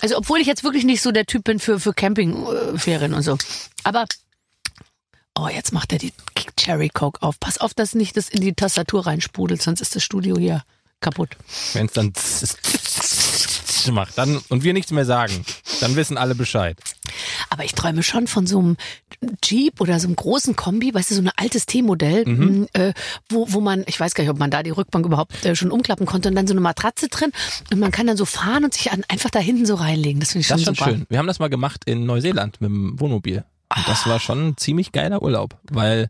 also obwohl ich jetzt wirklich nicht so der Typ bin für, für Campingferien und so, aber oh, jetzt macht er die Cherry Coke auf. Pass auf, dass nicht das in die Tastatur reinsprudelt, sonst ist das Studio hier kaputt. Wenn es dann macht dann und wir nichts mehr sagen, dann wissen alle Bescheid. Aber ich träume schon von so einem Jeep oder so einem großen Kombi, weißt du, so ein altes T-Modell, Mhm. äh, wo, wo man, ich weiß gar nicht, ob man da die Rückbank überhaupt äh, schon umklappen konnte und dann so eine Matratze drin und man kann dann so fahren und sich an, einfach da hinten so reinlegen. Das finde ich schon, Das ist schon super. schön. Wir haben das mal gemacht in Neuseeland mit dem Wohnmobil. Und das war schon ein ziemlich geiler Urlaub, weil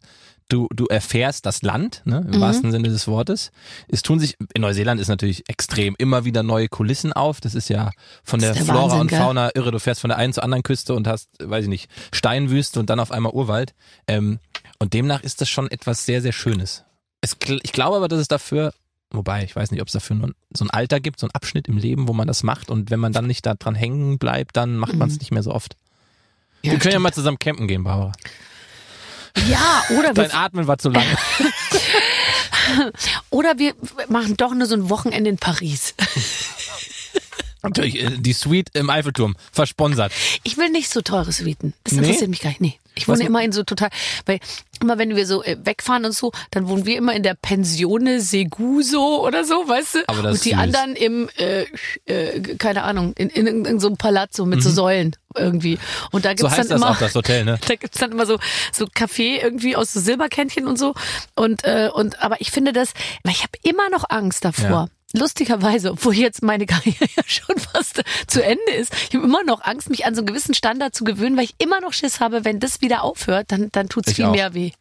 du, du erfährst das Land, ne, Mhm. im wahrsten Sinne des Wortes. Es tun sich, in Neuseeland ist natürlich extrem immer wieder neue Kulissen auf. Das ist ja von der der Flora Wahnsinn, und gell? Fauna irre. Du fährst von der einen zur anderen Küste und hast, weiß ich nicht, Steinwüste und dann auf einmal Urwald. Ähm, und demnach ist das schon etwas sehr, sehr Schönes. Es, ich glaube aber, dass es dafür Wobei, ich weiß nicht, ob es dafür nur so ein Alter gibt, so ein Abschnitt im Leben, wo man das macht. Und wenn man dann nicht da dran hängen bleibt, dann macht man es nicht mehr so oft. Ja, wir können ja mal zusammen campen gehen, Barbara. ja, oder wir, Dein Atmen war zu lang. <laughs> oder wir machen doch nur so ein Wochenende in Paris. Natürlich, äh, die Suite im Eiffelturm, versponsert. Ich will nicht so teure Suiten. Das Nee? interessiert mich gar nicht. Nee. Ich wohne Was- immer in so total, weil immer wenn wir so äh, wegfahren und so, dann wohnen wir immer in der Pensione Seguso oder so, weißt du? Aber das und die süß. anderen im, äh, äh, keine Ahnung, in, in, in so einem Palazzo mit so Säulen irgendwie. Und da Mhm. So gibt's heißt dann das immer, auch, das Hotel, ne? <laughs> da gibt's dann immer so so Kaffee irgendwie aus so Silberkännchen und so und äh, und aber ich finde das, weil ich habe immer noch Angst davor. Ja. Lustigerweise, obwohl jetzt meine <laughs> Karriere ja schon fast zu Ende ist, ich habe immer noch Angst, mich an so einen gewissen Standard zu gewöhnen, weil ich immer noch Schiss habe, wenn das wieder aufhört, dann dann tut's Ich viel auch. mehr weh.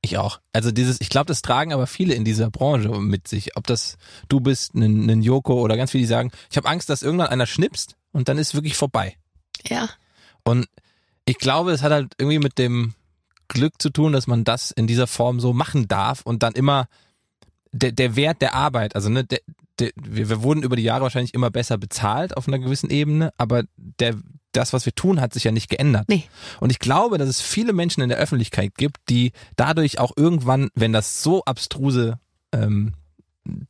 Ich auch. Also dieses, ich glaube, das tragen aber viele in dieser Branche mit sich. Ob das du bist, ein, ein Joko oder ganz viele, die sagen, ich habe Angst, dass irgendwann einer schnipst und dann ist wirklich vorbei. Ja. Und ich glaube, es hat halt irgendwie mit dem Glück zu tun, dass man das in dieser Form so machen darf und dann immer der, der Wert der Arbeit, also ne, der, der, wir, wir wurden über die Jahre wahrscheinlich immer besser bezahlt auf einer gewissen Ebene, aber der, das, was wir tun, hat sich ja nicht geändert. Nee. Und ich glaube, dass es viele Menschen in der Öffentlichkeit gibt, die dadurch auch irgendwann, wenn das so abstruse ähm,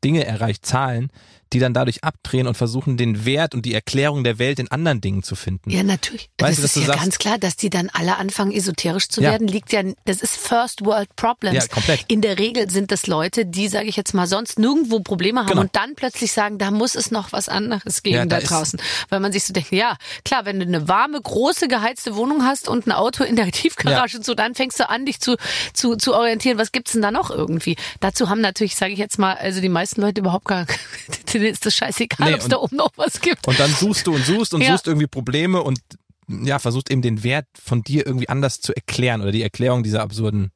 Dinge erreicht, Zahlen, die dann dadurch abdrehen und versuchen, den Wert und die Erklärung der Welt in anderen Dingen zu finden. Ja, natürlich. Weißt das du, ist ja sagst- ganz klar, dass die dann alle anfangen, esoterisch zu Ja. werden, liegt ja, das ist First World Problems. Ja, komplett. In der Regel sind das Leute, die, sage ich jetzt mal, sonst nirgendwo Probleme haben Genau. und dann plötzlich sagen, da muss es noch was anderes geben Ja, da, da draußen. Weil man sich so denkt, ja, klar, wenn du eine warme, große, geheizte Wohnung hast und ein Auto in der <laughs> Tiefgarage und so, dann fängst du an, dich zu, zu, zu orientieren, was gibt's denn da noch irgendwie? Dazu haben natürlich, sage ich jetzt mal, also die meisten Leute überhaupt gar, <laughs> denen ist das scheißegal, Nee, ob es und- da oben noch was gibt. Und dann suchst du und suchst und Ja. suchst irgendwie Probleme und ja, versuchst eben den Wert von dir irgendwie anders zu erklären oder die Erklärung dieser absurden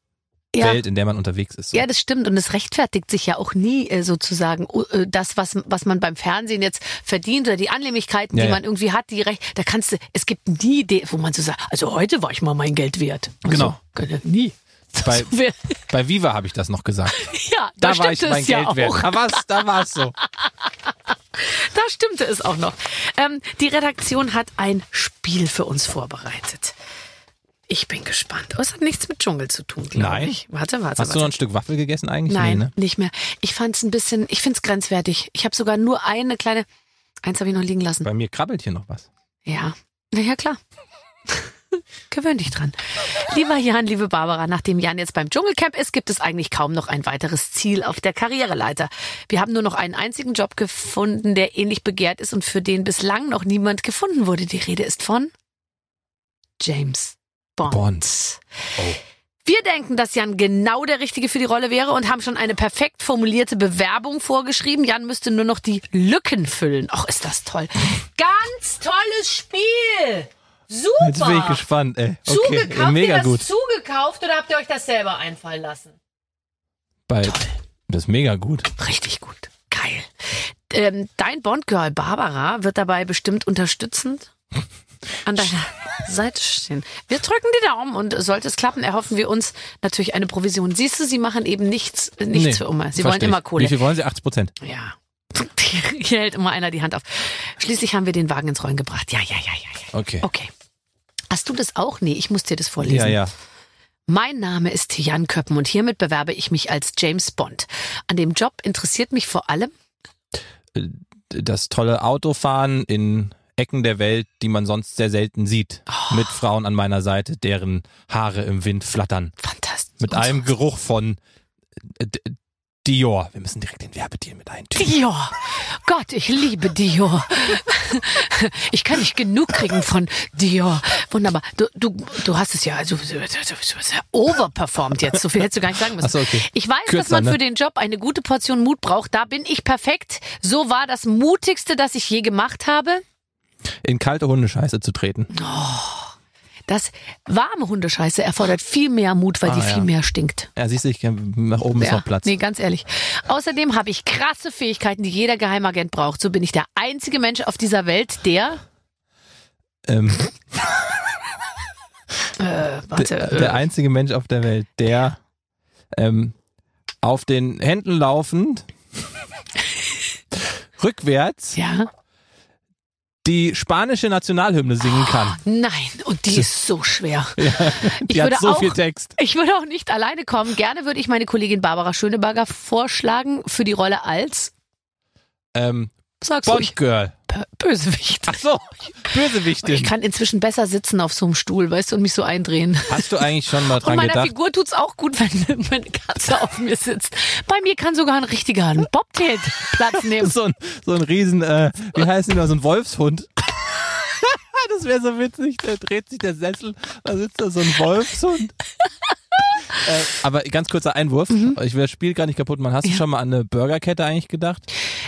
Ja. Welt, in der man unterwegs ist. So. Ja, das stimmt. Und es rechtfertigt sich ja auch nie äh, sozusagen äh, das, was, was man beim Fernsehen jetzt verdient oder die Annehmlichkeiten, Ja, die ja. man irgendwie hat, die recht, da kannst du, es gibt nie, die, wo man so sagt, also heute war ich mal mein Geld wert. Und Genau. Nie. <laughs> Bei, bei Viva habe ich das noch gesagt. <laughs> ja, da, Da war ich mein es ja Geld auch. wert. Da war's, da war's so. <laughs> Da stimmte es auch noch. Ähm, die Redaktion hat ein Spiel für uns vorbereitet. Ich bin gespannt. Oh, es hat nichts mit Dschungel zu tun, glaube Nein. ich. Warte, warte, Hast warte. du noch ein Stück Waffel gegessen eigentlich? Nein, Nee, ne? nicht mehr. Ich fand es ein bisschen, ich finde es grenzwertig. Ich habe sogar nur eine kleine, eins habe ich noch liegen lassen. Bei mir krabbelt hier noch was. Ja, na ja, klar. Gewöhn dich dran. Lieber Jan, liebe Barbara, nachdem Jan jetzt beim Dschungelcamp ist, gibt es eigentlich kaum noch ein weiteres Ziel auf der Karriereleiter. Wir haben nur noch einen einzigen Job gefunden, der ähnlich begehrt ist und für den bislang noch niemand gefunden wurde. Die Rede ist von James Bond. Bond. Oh. Wir denken, dass Jan genau der Richtige für die Rolle wäre und haben schon eine perfekt formulierte Bewerbung vorgeschrieben. Jan müsste nur noch die Lücken füllen. Ach, ist das toll. Ganz tolles Spiel. Super. Jetzt bin ich gespannt, ey. Okay, Zugekauft, mega ihr das gut. zugekauft oder habt ihr euch das selber einfallen lassen? Bei, das ist mega gut. Richtig gut. Geil. Ähm, dein Bond-Girl Barbara wird dabei bestimmt unterstützend an deiner <laughs> Seite stehen. Wir drücken die Daumen und sollte es klappen, erhoffen wir uns natürlich eine Provision. Siehst du, sie machen eben nichts, nichts Nee, für immer. Sie wollen immer ich. Kohle. Wie viel wollen Sie? 80 Prozent. Ja. <laughs> Hier hält immer einer die Hand auf. Schließlich haben wir den Wagen ins Rollen gebracht. Ja, ja, ja, ja, ja. Okay. Okay. Hast du das auch? Nee, ich muss dir das vorlesen. Ja, ja. Mein Name ist Jan Köppen und hiermit bewerbe ich mich als James Bond. An dem Job interessiert mich vor allem Das tolle Autofahren in Ecken der Welt, die man sonst sehr selten sieht. Oh. Mit Frauen an meiner Seite, deren Haare im Wind flattern. fantastisch. Mit einem Geruch von äh, Dior. Wir müssen direkt den Werbedeal mit eintüten. Dior. Gott, ich liebe Dior. Ich kann nicht genug kriegen von Dior. Wunderbar. Du, du, du hast es ja also du, hast ja overperformed jetzt. So viel hättest du gar nicht sagen müssen. So, okay. Ich weiß, dass Kürzer, man ne? für den Job eine gute Portion Mut braucht. Da bin ich perfekt. So war das mutigste, das ich je gemacht habe. In kalte Hundescheiße zu treten. Das warme Hundescheiße erfordert viel mehr Mut, weil Ah, die ja. viel mehr stinkt. Ja, siehst du, ich, nach oben ist noch Platz. Nee, ganz ehrlich. Außerdem habe ich krasse Fähigkeiten, die jeder Geheimagent braucht. So bin ich der einzige Mensch auf dieser Welt, der. Ähm, Äh, warte. der, der einzige Mensch auf der Welt, der ähm, auf den Händen laufend <laughs> rückwärts ja. die spanische Nationalhymne singen kann. Nein, und die ist so schwer. <laughs> ich, Die hat würde so auch, viel Text. ich würde auch nicht alleine kommen. Gerne würde ich meine Kollegin Barbara Schöneberger vorschlagen für die Rolle als. Ähm, Sag's Bond ruhig. Girl. Bö- Bösewicht. Ach so, Bösewichtin. Ich kann inzwischen besser sitzen auf so einem Stuhl, weißt du, und mich so eindrehen. Hast du eigentlich schon mal <laughs> Und dran meiner gedacht? Figur tut's auch gut, wenn meine Katze auf mir sitzt. Bei mir kann sogar ein richtiger ein Bobtail Platz <laughs> nehmen. So ein, so ein riesen, äh, wie heißt denn das, so ein Wolfshund. Das wäre so witzig, da dreht sich der Sessel, da sitzt da so ein Wolfshund. <laughs> äh, aber ganz kurzer Einwurf, ich will das Spiel gar nicht kaputt machen. Hast du Mhm. Ja. schon mal an eine Burgerkette eigentlich gedacht?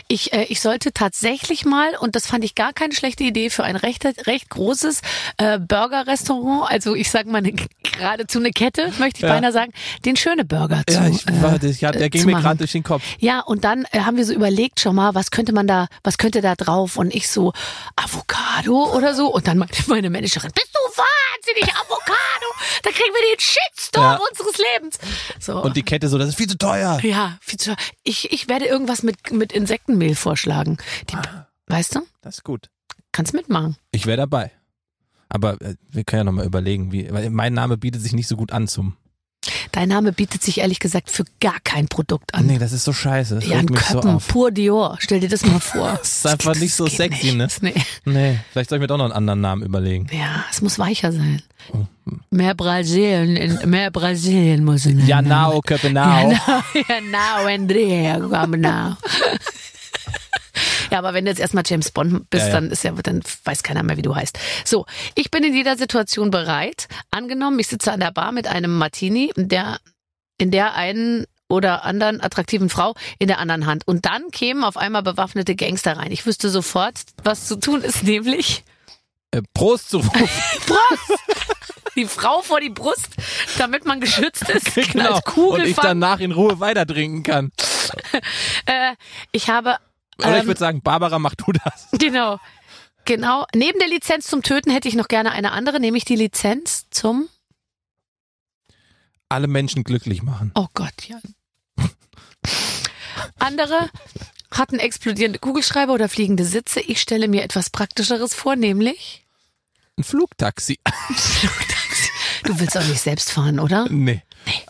Ich, äh, ich sollte tatsächlich mal, und das fand ich gar keine schlechte Idee, für ein recht, recht großes äh, Burger-Restaurant, also ich sag mal eine, geradezu eine Kette, möchte ich Ja. beinahe sagen, den schöne Burger zu Ja, ich, äh, warte, ich, hab- der äh, ging mir machen. gerade durch den Kopf. Ja, und dann äh, haben wir so überlegt schon mal, was könnte man da, was könnte da drauf? Und ich so, Avocado oder so. Und dann meinte meine Managerin, bist du wahnsinnig, Avocado? Da kriegen wir den Shitstorm Ja. unseres Lebens. So. Und die Kette so, das ist viel zu teuer. ja, viel zu, ich, ich werde irgendwas mit, mit Insektenmehl vorschlagen. Die, Ah. Weißt du? Das ist gut. Kannst mitmachen. Ich wäre dabei. Aber äh, wir können ja nochmal überlegen, wie, weil mein Name bietet sich nicht so gut an zum. Dein Name bietet sich ehrlich gesagt für gar kein Produkt an. Nee, das ist so scheiße. Das Jan so Köppen, auf. pur Dior. Stell dir das mal vor. Das <laughs> ist einfach nicht so sexy, ne? nicht. Nee. Nee, vielleicht soll ich mir doch noch einen anderen Namen überlegen. Ja, es muss weicher sein. Oh. Mehr Brasilien, mehr Brasilien muss in Ja, now, Köpenau. <laughs> Ja, now, Andrea, now. <laughs> Ja, aber wenn du jetzt erstmal James Bond bist, Ja, ja. dann ist ja, dann weiß keiner mehr, wie du heißt. So, ich bin in jeder Situation bereit. Angenommen, ich sitze an der Bar mit einem Martini, der, in der einen oder anderen attraktiven Frau in der anderen Hand. Und dann kämen auf einmal bewaffnete Gangster rein. Ich wüsste sofort, was zu tun ist, <laughs> nämlich Äh, Prost zu rufen. <laughs> Brust! Die Frau vor die Brust, damit man geschützt ist. <laughs> genau. Als Kugel Und ich danach in Ruhe weiter trinken kann. äh, ich habe Oder ich Ähm, würde sagen, Barbara, mach du das. <laughs> Genau. Genau. Neben der Lizenz zum Töten hätte ich noch gerne eine andere, nämlich die Lizenz zum. Alle Menschen glücklich machen. Oh Gott, ja. Andere hatten explodierende Kugelschreiber oder fliegende Sitze. Ich stelle mir etwas Praktischeres vor, nämlich Ein Flugtaxi. <laughs> Du willst auch nicht selbst fahren, oder? Nee.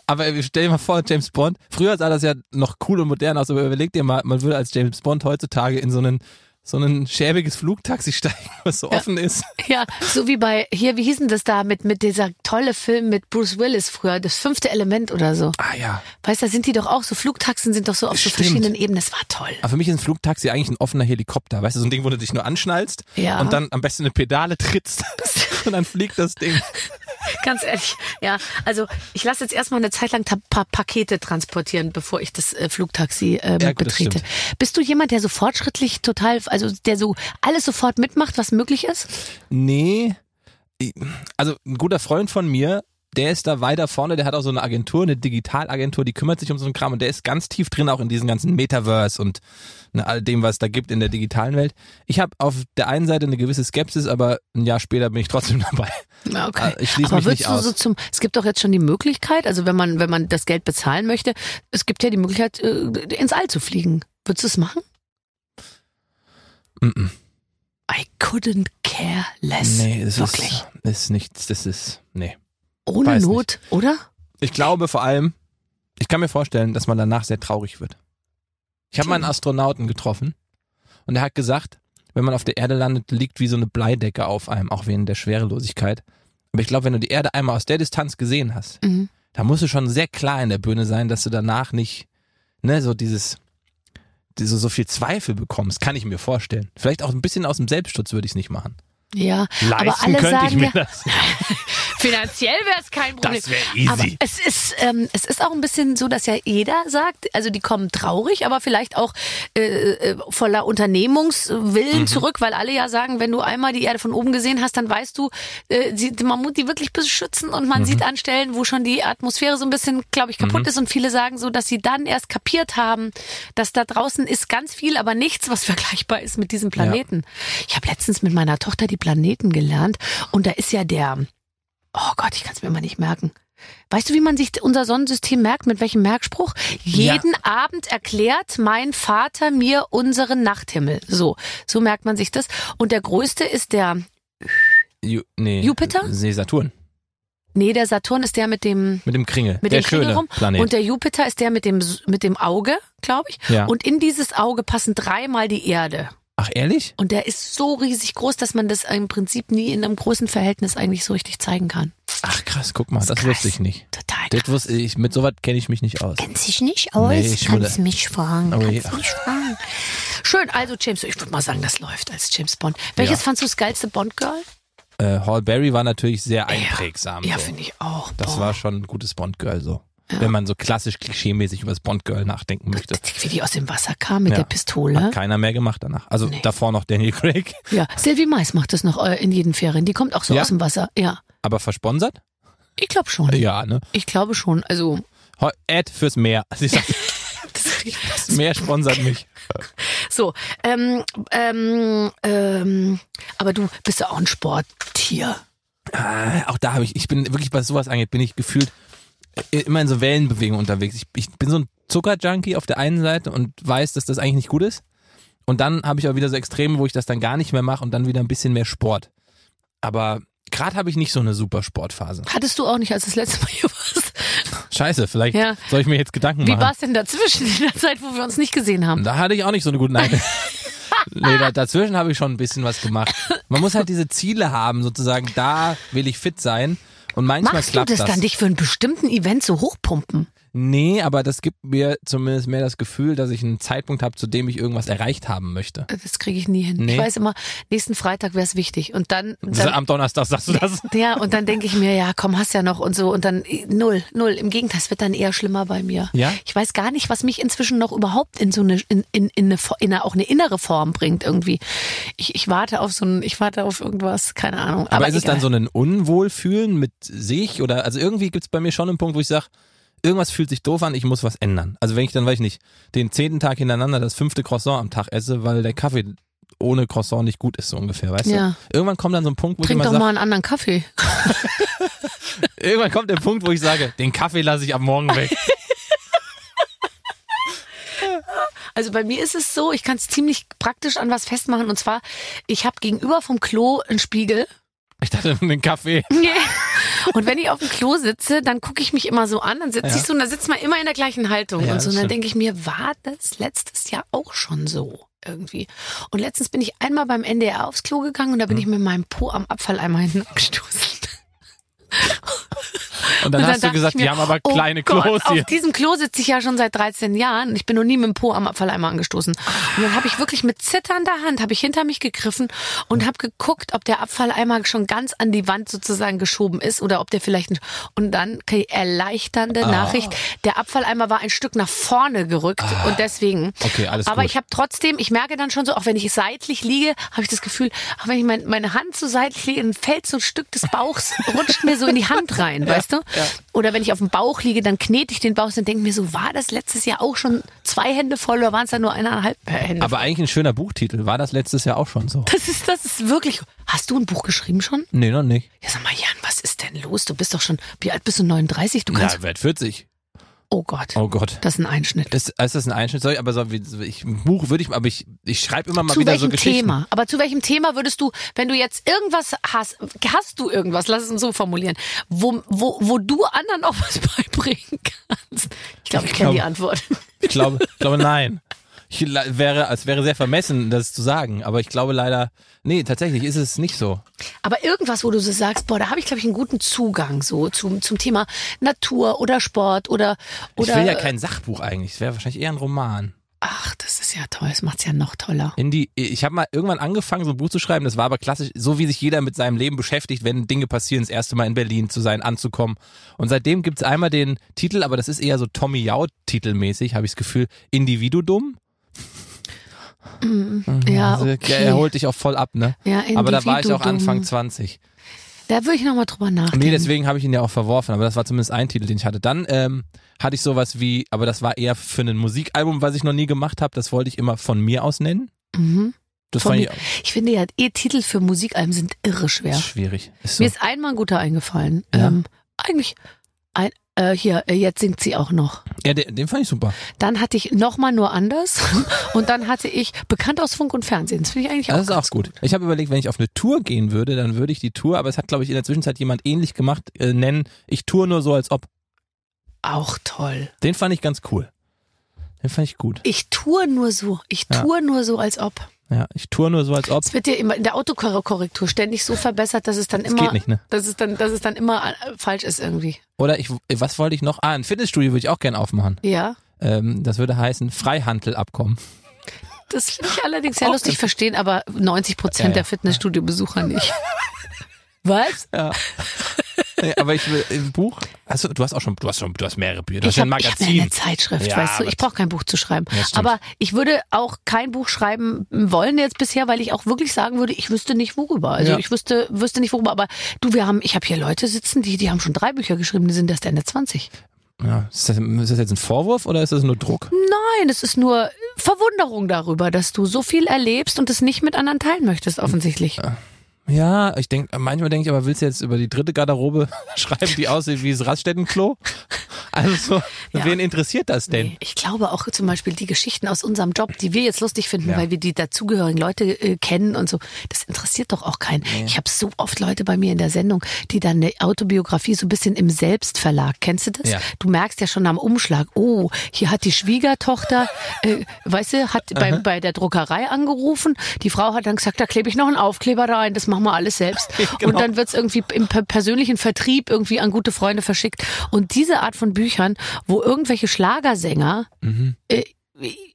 Aber stell dir mal vor, James Bond, früher sah das ja noch cool und modern aus, aber überleg dir mal, man würde als James Bond heutzutage in so einen so ein schäbiges Flugtaxi <laughs> steigen, was so Ja. offen ist. Ja, so wie bei, hier, wie hieß denn das da mit, mit dieser tolle Film mit Bruce Willis früher, das fünfte Element oder so. Ah ja. Weißt du, da sind die doch auch so, Flugtaxen sind doch so auf so Stimmt. verschiedenen Ebenen. Das war toll. Aber für mich ist ein Flugtaxi eigentlich ein offener Helikopter, weißt du, so ein Ding, wo du dich nur anschnallst Ja. und dann am besten eine Pedale trittst <laughs> und dann fliegt das Ding. Ganz ehrlich, ja. Also ich lasse jetzt erstmal eine Zeit lang ein paar Pakete transportieren, bevor ich das äh, Flugtaxi äh, Ja, gut, betrete. Bist du jemand, der so fortschrittlich total, also der so alles sofort mitmacht, was möglich ist? Nee, also ein guter Freund von mir, der ist da weiter vorne, der hat auch so eine Agentur, eine Digitalagentur, die kümmert sich um so einen Kram und der ist ganz tief drin auch in diesen ganzen Metaverse und ne, all dem, was da gibt in der digitalen Welt. Ich habe auf der einen Seite eine gewisse Skepsis, aber ein Jahr später bin ich trotzdem <laughs> dabei. Okay. Äh, ich schließe Aber mich würdest nicht du aus. so zum, es gibt doch jetzt schon die Möglichkeit, also wenn man, wenn man das Geld bezahlen möchte, es gibt ja die Möglichkeit, äh, ins All zu fliegen. Würdest du es machen? Mm -mm. I couldn't care less. Nee, es Wirklich. ist, ist nichts, das ist, nee. Ohne weiß Not, oder? Ich glaube vor allem, ich kann mir vorstellen, dass man danach sehr traurig wird. Ich habe mal einen Astronauten getroffen und er hat gesagt, wenn man auf der Erde landet, liegt wie so eine Bleidecke auf einem, auch wegen der Schwerelosigkeit. Aber ich glaube, wenn du die Erde einmal aus der Distanz gesehen hast, Mhm. da musst du schon sehr klar in der Bühne sein, dass du danach nicht, ne, so dieses, diese, so viel Zweifel bekommst, kann ich mir vorstellen. Vielleicht auch ein bisschen aus dem Selbstschutz würde ich es nicht machen. Ja, aber Leisten alle könnte sagen ich mir ja, das. <laughs> finanziell wäre es kein Problem. Das wäre easy. Aber es ist, ähm, es ist auch ein bisschen so, dass ja jeder sagt, also die kommen traurig, aber vielleicht auch äh, äh, voller Unternehmungswillen Mhm. zurück, weil alle ja sagen, wenn du einmal die Erde von oben gesehen hast, dann weißt du, äh, sie, man muss die wirklich beschützen und Mhm. man sieht an Stellen, wo schon die Atmosphäre so ein bisschen, glaube ich, kaputt ist und viele sagen so, dass sie dann erst kapiert haben, dass da draußen ist ganz viel, aber nichts, was <laughs> vergleichbar ist mit diesem Planeten. Ich habe letztens mit meiner Tochter die Planeten gelernt und da ist ja der, oh Gott, ich kann es mir mal nicht merken. Weißt du, wie man sich unser Sonnensystem merkt? Mit welchem Merkspruch? Jeden Abend erklärt mein Vater mir unseren Nachthimmel. So, so merkt man sich das. Und der größte ist der, Ju nee, Jupiter? Nee, Saturn. nee, der Saturn ist der mit dem, Mit dem Kringel. mit der dem Kringel rum. Planet. Und der Jupiter ist der mit dem, mit dem Auge, glaube ich. ja. Und in dieses Auge passen dreimal die Erde. Ach, ehrlich? Und der ist so riesig groß, dass man das im Prinzip nie in einem großen Verhältnis eigentlich so richtig zeigen kann. Ach krass, guck mal, Das das, krass. wusste ich nicht. Total Das wusste ich, mit sowas kenne ich mich nicht aus. Kennt sich nicht aus? Nee, ich. Kannst mich fragen. Kannst ja. mich fragen. Schön, also James, ich würde mal sagen, das läuft als James Bond. Welches Ja. fandst du das geilste Bond-Girl? Äh, Hall Berry war natürlich sehr einprägsam. Ja, so. finde ich auch. Das Boah. war schon ein gutes Bond-Girl so. Wenn man so klassisch klischeemäßig über das Bond-Girl nachdenken möchte. Wie die aus dem Wasser kam mit Ja. der Pistole. Hat keiner mehr gemacht danach. Also Nee. davor noch Daniel Craig. Ja, Sylvie Mais macht das noch äh, in jeden Ferien. Die kommt auch so Ja? aus dem Wasser. Ja, Aber versponsert? ich glaube schon. Ja, ne? Ich glaube schon. Also, Ad fürs Meer. <laughs> Sie sagt, das Meer sponsert mich. so. Ähm, ähm, ähm, aber du bist ja auch ein Sporttier. Ah, auch da habe ich, ich bin wirklich, was sowas angeht, bin ich gefühlt immer in so Wellenbewegungen unterwegs. Ich, ich bin so ein Zuckerjunkie auf der einen Seite und weiß, dass das eigentlich nicht gut ist. Und dann habe ich auch wieder so Extreme, wo ich das dann gar nicht mehr mache und dann wieder ein bisschen mehr Sport. Aber gerade habe ich nicht so eine super Sportphase. Hattest du auch nicht, als du das letzte Mal hier warst. Scheiße, vielleicht Ja. soll ich mir jetzt Gedanken Wie machen. war es denn dazwischen in der Zeit, wo wir uns nicht gesehen haben? Da hatte ich auch nicht so eine gute Nein. <laughs> nee, da, dazwischen habe ich schon ein bisschen was gemacht. Man muss halt diese Ziele haben, sozusagen, da will ich fit sein. Und manchmal Machst du klappt das, dann, dich für einen bestimmten Event so hochpumpen? Nee, aber das gibt mir zumindest mehr das Gefühl, dass ich einen Zeitpunkt habe, zu dem ich irgendwas erreicht haben möchte. Das kriege ich nie hin. Nee. Ich weiß immer, nächsten Freitag wäre es wichtig. Und dann, ist dann am Donnerstag sagst du das? ja, und dann denke ich mir, ja, komm, hast ja noch und so. Und dann äh, null, null. Im Gegenteil, es wird dann eher schlimmer bei mir. Ja? Ich weiß gar nicht, was mich inzwischen noch überhaupt in so eine, in, in, in eine, in eine auch eine innere Form bringt irgendwie. Ich, ich warte auf so ein, ich warte auf irgendwas, keine Ahnung. Aber, ist es egal. dann so ein Unwohlfühlen mit sich? Oder also irgendwie gibt's bei mir schon einen Punkt, wo ich sage, irgendwas fühlt sich doof an, ich muss was ändern. Also wenn ich dann, weiß ich nicht, den zehnten Tag hintereinander das fünfte Croissant am Tag esse, weil der Kaffee ohne Croissant nicht gut ist, so ungefähr, weißt Ja. du? Irgendwann kommt dann so ein Punkt, wo Trink ich doch immer mal einen anderen Kaffee. <laughs> irgendwann kommt der Punkt, wo ich sage, den Kaffee lasse ich ab morgen weg. <laughs> Also bei mir ist es so, ich kann es ziemlich praktisch an was festmachen. Und zwar, ich habe gegenüber vom Klo einen Spiegel. Ich dachte, <laughs> den Kaffee. Nee. <laughs> Und wenn ich auf dem Klo sitze, dann gucke ich mich immer so an, dann sitze Ja. ich so und da sitzt man immer in der gleichen Haltung Ja, und so. Und dann denke ich mir, war das letztes Jahr auch schon so? Irgendwie. Und letztens bin ich einmal beim NDR aufs Klo gegangen und da Hm. bin ich mit meinem Po am Abfalleimer hinten abgestoßen. <laughs> Und dann Und hast du gesagt, mir, die haben aber oh kleine Gott, Klos hier. Auf diesem Klo sitze ich ja schon seit 13 Jahren ich bin noch nie mit dem Po am Abfalleimer angestoßen. Und dann habe ich wirklich mit zitternder Hand habe ich hinter mich gegriffen und habe geguckt, ob der Abfalleimer schon ganz an die Wand sozusagen geschoben ist oder ob der vielleicht nicht. und dann okay, erleichternde Ah. Nachricht, der Abfalleimer war ein Stück nach vorne gerückt und deswegen. Okay, alles Aber gut. ich habe trotzdem, ich merke dann schon so, auch wenn ich seitlich liege, habe ich das Gefühl, auch wenn ich mein, meine Hand so seitlich liege, dann fällt so ein Stück des Bauchs, rutscht mir so in die Hand rein, weißt du? Oder wenn ich auf dem Bauch liege, dann knete ich den Bauch und denke mir so, war das letztes Jahr auch schon zwei Hände voll oder waren es dann nur eineinhalb Hände Aber eigentlich ein schöner Buchtitel. War das letztes Jahr auch schon so? Das ist, das ist wirklich. Hast du ein Buch geschrieben schon? Nee, noch nicht. Ja, sag mal, Jan, was ist denn los? Du bist doch schon, wie alt bist du? 39? Du kannst. Ja, werd 40. oh Gott. Oh Gott. Das ist ein Einschnitt. Ist, ist das ein Einschnitt? Ich, aber so, wie- ich, ein Buch würde ich, aber ich, ich schreibe immer mal zu wieder so Geschichten. Thema? Aber zu welchem Thema würdest du, wenn du jetzt irgendwas hast, hast du irgendwas, lass es uns so formulieren, wo, wo, wo du anderen auch was <laughs> beibringen kannst? Ich glaube, ich Ich kenne die Antwort. Ich glaube, ich glaube nein. <laughs> Ich wäre, es wäre sehr vermessen, das zu sagen, aber ich glaube leider, nee, tatsächlich ist es nicht so. Aber irgendwas, wo du so sagst, boah, da habe ich, glaube ich, einen guten Zugang so zum, zum Thema Natur oder Sport oder, oder. ich will ja kein Sachbuch eigentlich, es wäre wahrscheinlich eher ein Roman. Ach, das ist ja toll, das macht's ja noch toller. In die, ich habe mal irgendwann angefangen, so ein Buch zu schreiben. Das war aber klassisch, so wie sich jeder mit seinem Leben beschäftigt, wenn Dinge passieren, das erste Mal in Berlin zu sein, anzukommen. Und seitdem gibt's einmal den Titel, aber das ist eher so Tommy Jau titelmäßig, habe ich das Gefühl, Individudum. Ja, Also, okay. er holt dich auch voll ab, ne? Ja, aber da war ich auch. Anfang 20. Da würde ich nochmal drüber nachdenken. Nee, deswegen habe ich ihn ja auch verworfen, aber das war zumindest ein Titel, den ich hatte. Dann ähm, hatte ich sowas wie, aber das war eher für ein Musikalbum, was ich noch nie gemacht habe, das wollte ich immer von mir aus nennen. Mhm. Das Von fand mir. ich Ich finde ja, eh Titel für Musikalben sind irre schwer. schwierig. Ist so. Mir ist einmal ein guter eingefallen. Ja. Ähm, eigentlich, ein, äh, hier, äh, jetzt singt sie auch noch. Ja, den, den fand ich super. Dann hatte ich nochmal nur anders. <laughs> Und dann hatte ich bekannt aus Funk und Fernsehen. Das finde ich eigentlich auch Das ist auch gut. Ich habe überlegt, wenn ich auf eine Tour gehen würde, dann würde ich die Tour, aber es hat, glaube ich, in der Zwischenzeit jemand ähnlich gemacht, äh, nennen, ich tour nur so, als ob. Auch toll. Den fand ich ganz cool. Den fand ich gut. Ich tue nur so. Ich Ja. tue nur so, als ob. Ja, ich tour nur so, als ob. Es wird dir immer in der Autokorrektur ständig so verbessert, dass es dann Das immer, geht nicht, ne? dass es dann, dass es dann immer äh, falsch ist irgendwie. Oder ich, was wollte ich noch? Ah, ein Fitnessstudio würde ich auch gerne aufmachen. Ja. Ähm, das würde heißen Freihandelabkommen. Das finde ich allerdings sehr lustig, verstehen aber 90 Prozent Ja, ja. der Fitnessstudio-Besucher nicht. <laughs> Was? Ja. Nee, aber ich will im Buch. Also du hast auch schon, du hast schon, du hast mehrere Bücher. Du hast Ich ja ein habe hab Magazin. eine Zeitschrift, Ja, weißt du. Ich brauche kein Buch zu schreiben. Ja, aber ich würde auch kein Buch schreiben wollen jetzt bisher, weil ich auch wirklich sagen würde, ich wüsste nicht worüber. Also Ja. ich wüsste, wüsste nicht worüber. Aber du, wir haben, ich habe hier Leute sitzen, die, die haben schon drei Bücher geschrieben, die sind erst Ende 20. ja, ist, das, ist das jetzt ein Vorwurf oder ist das nur Druck? Nein, es ist nur Verwunderung darüber, dass du so viel erlebst und es nicht mit anderen teilen möchtest, offensichtlich. Ja, ich denke, manchmal denke ich, aber willst du jetzt über die dritte Garderobe <laughs> schreiben, die aussieht wie das Raststättenklo? Also, so, Ja. wen interessiert das denn? Nee, ich glaube auch zum Beispiel die Geschichten aus unserem Job, die wir jetzt lustig finden, Ja. weil wir die dazugehörigen Leute äh, kennen und so, das interessiert doch auch keinen. Ich habe so oft Leute bei mir in der Sendung, die dann eine Autobiografie so ein bisschen im Selbstverlag, kennst du das? Ja. Du merkst ja schon am Umschlag, oh, hier hat die Schwiegertochter, äh, weißt du, hat bei, bei der Druckerei angerufen, die Frau hat dann gesagt, da klebe ich noch einen Aufkleber rein, das machen wir alles selbst. <laughs> Genau. Und dann wird's irgendwie im per- persönlichen Vertrieb irgendwie an gute Freunde verschickt. Und diese Art von Büchern, wo irgendwelche Schlagersänger Mhm. äh,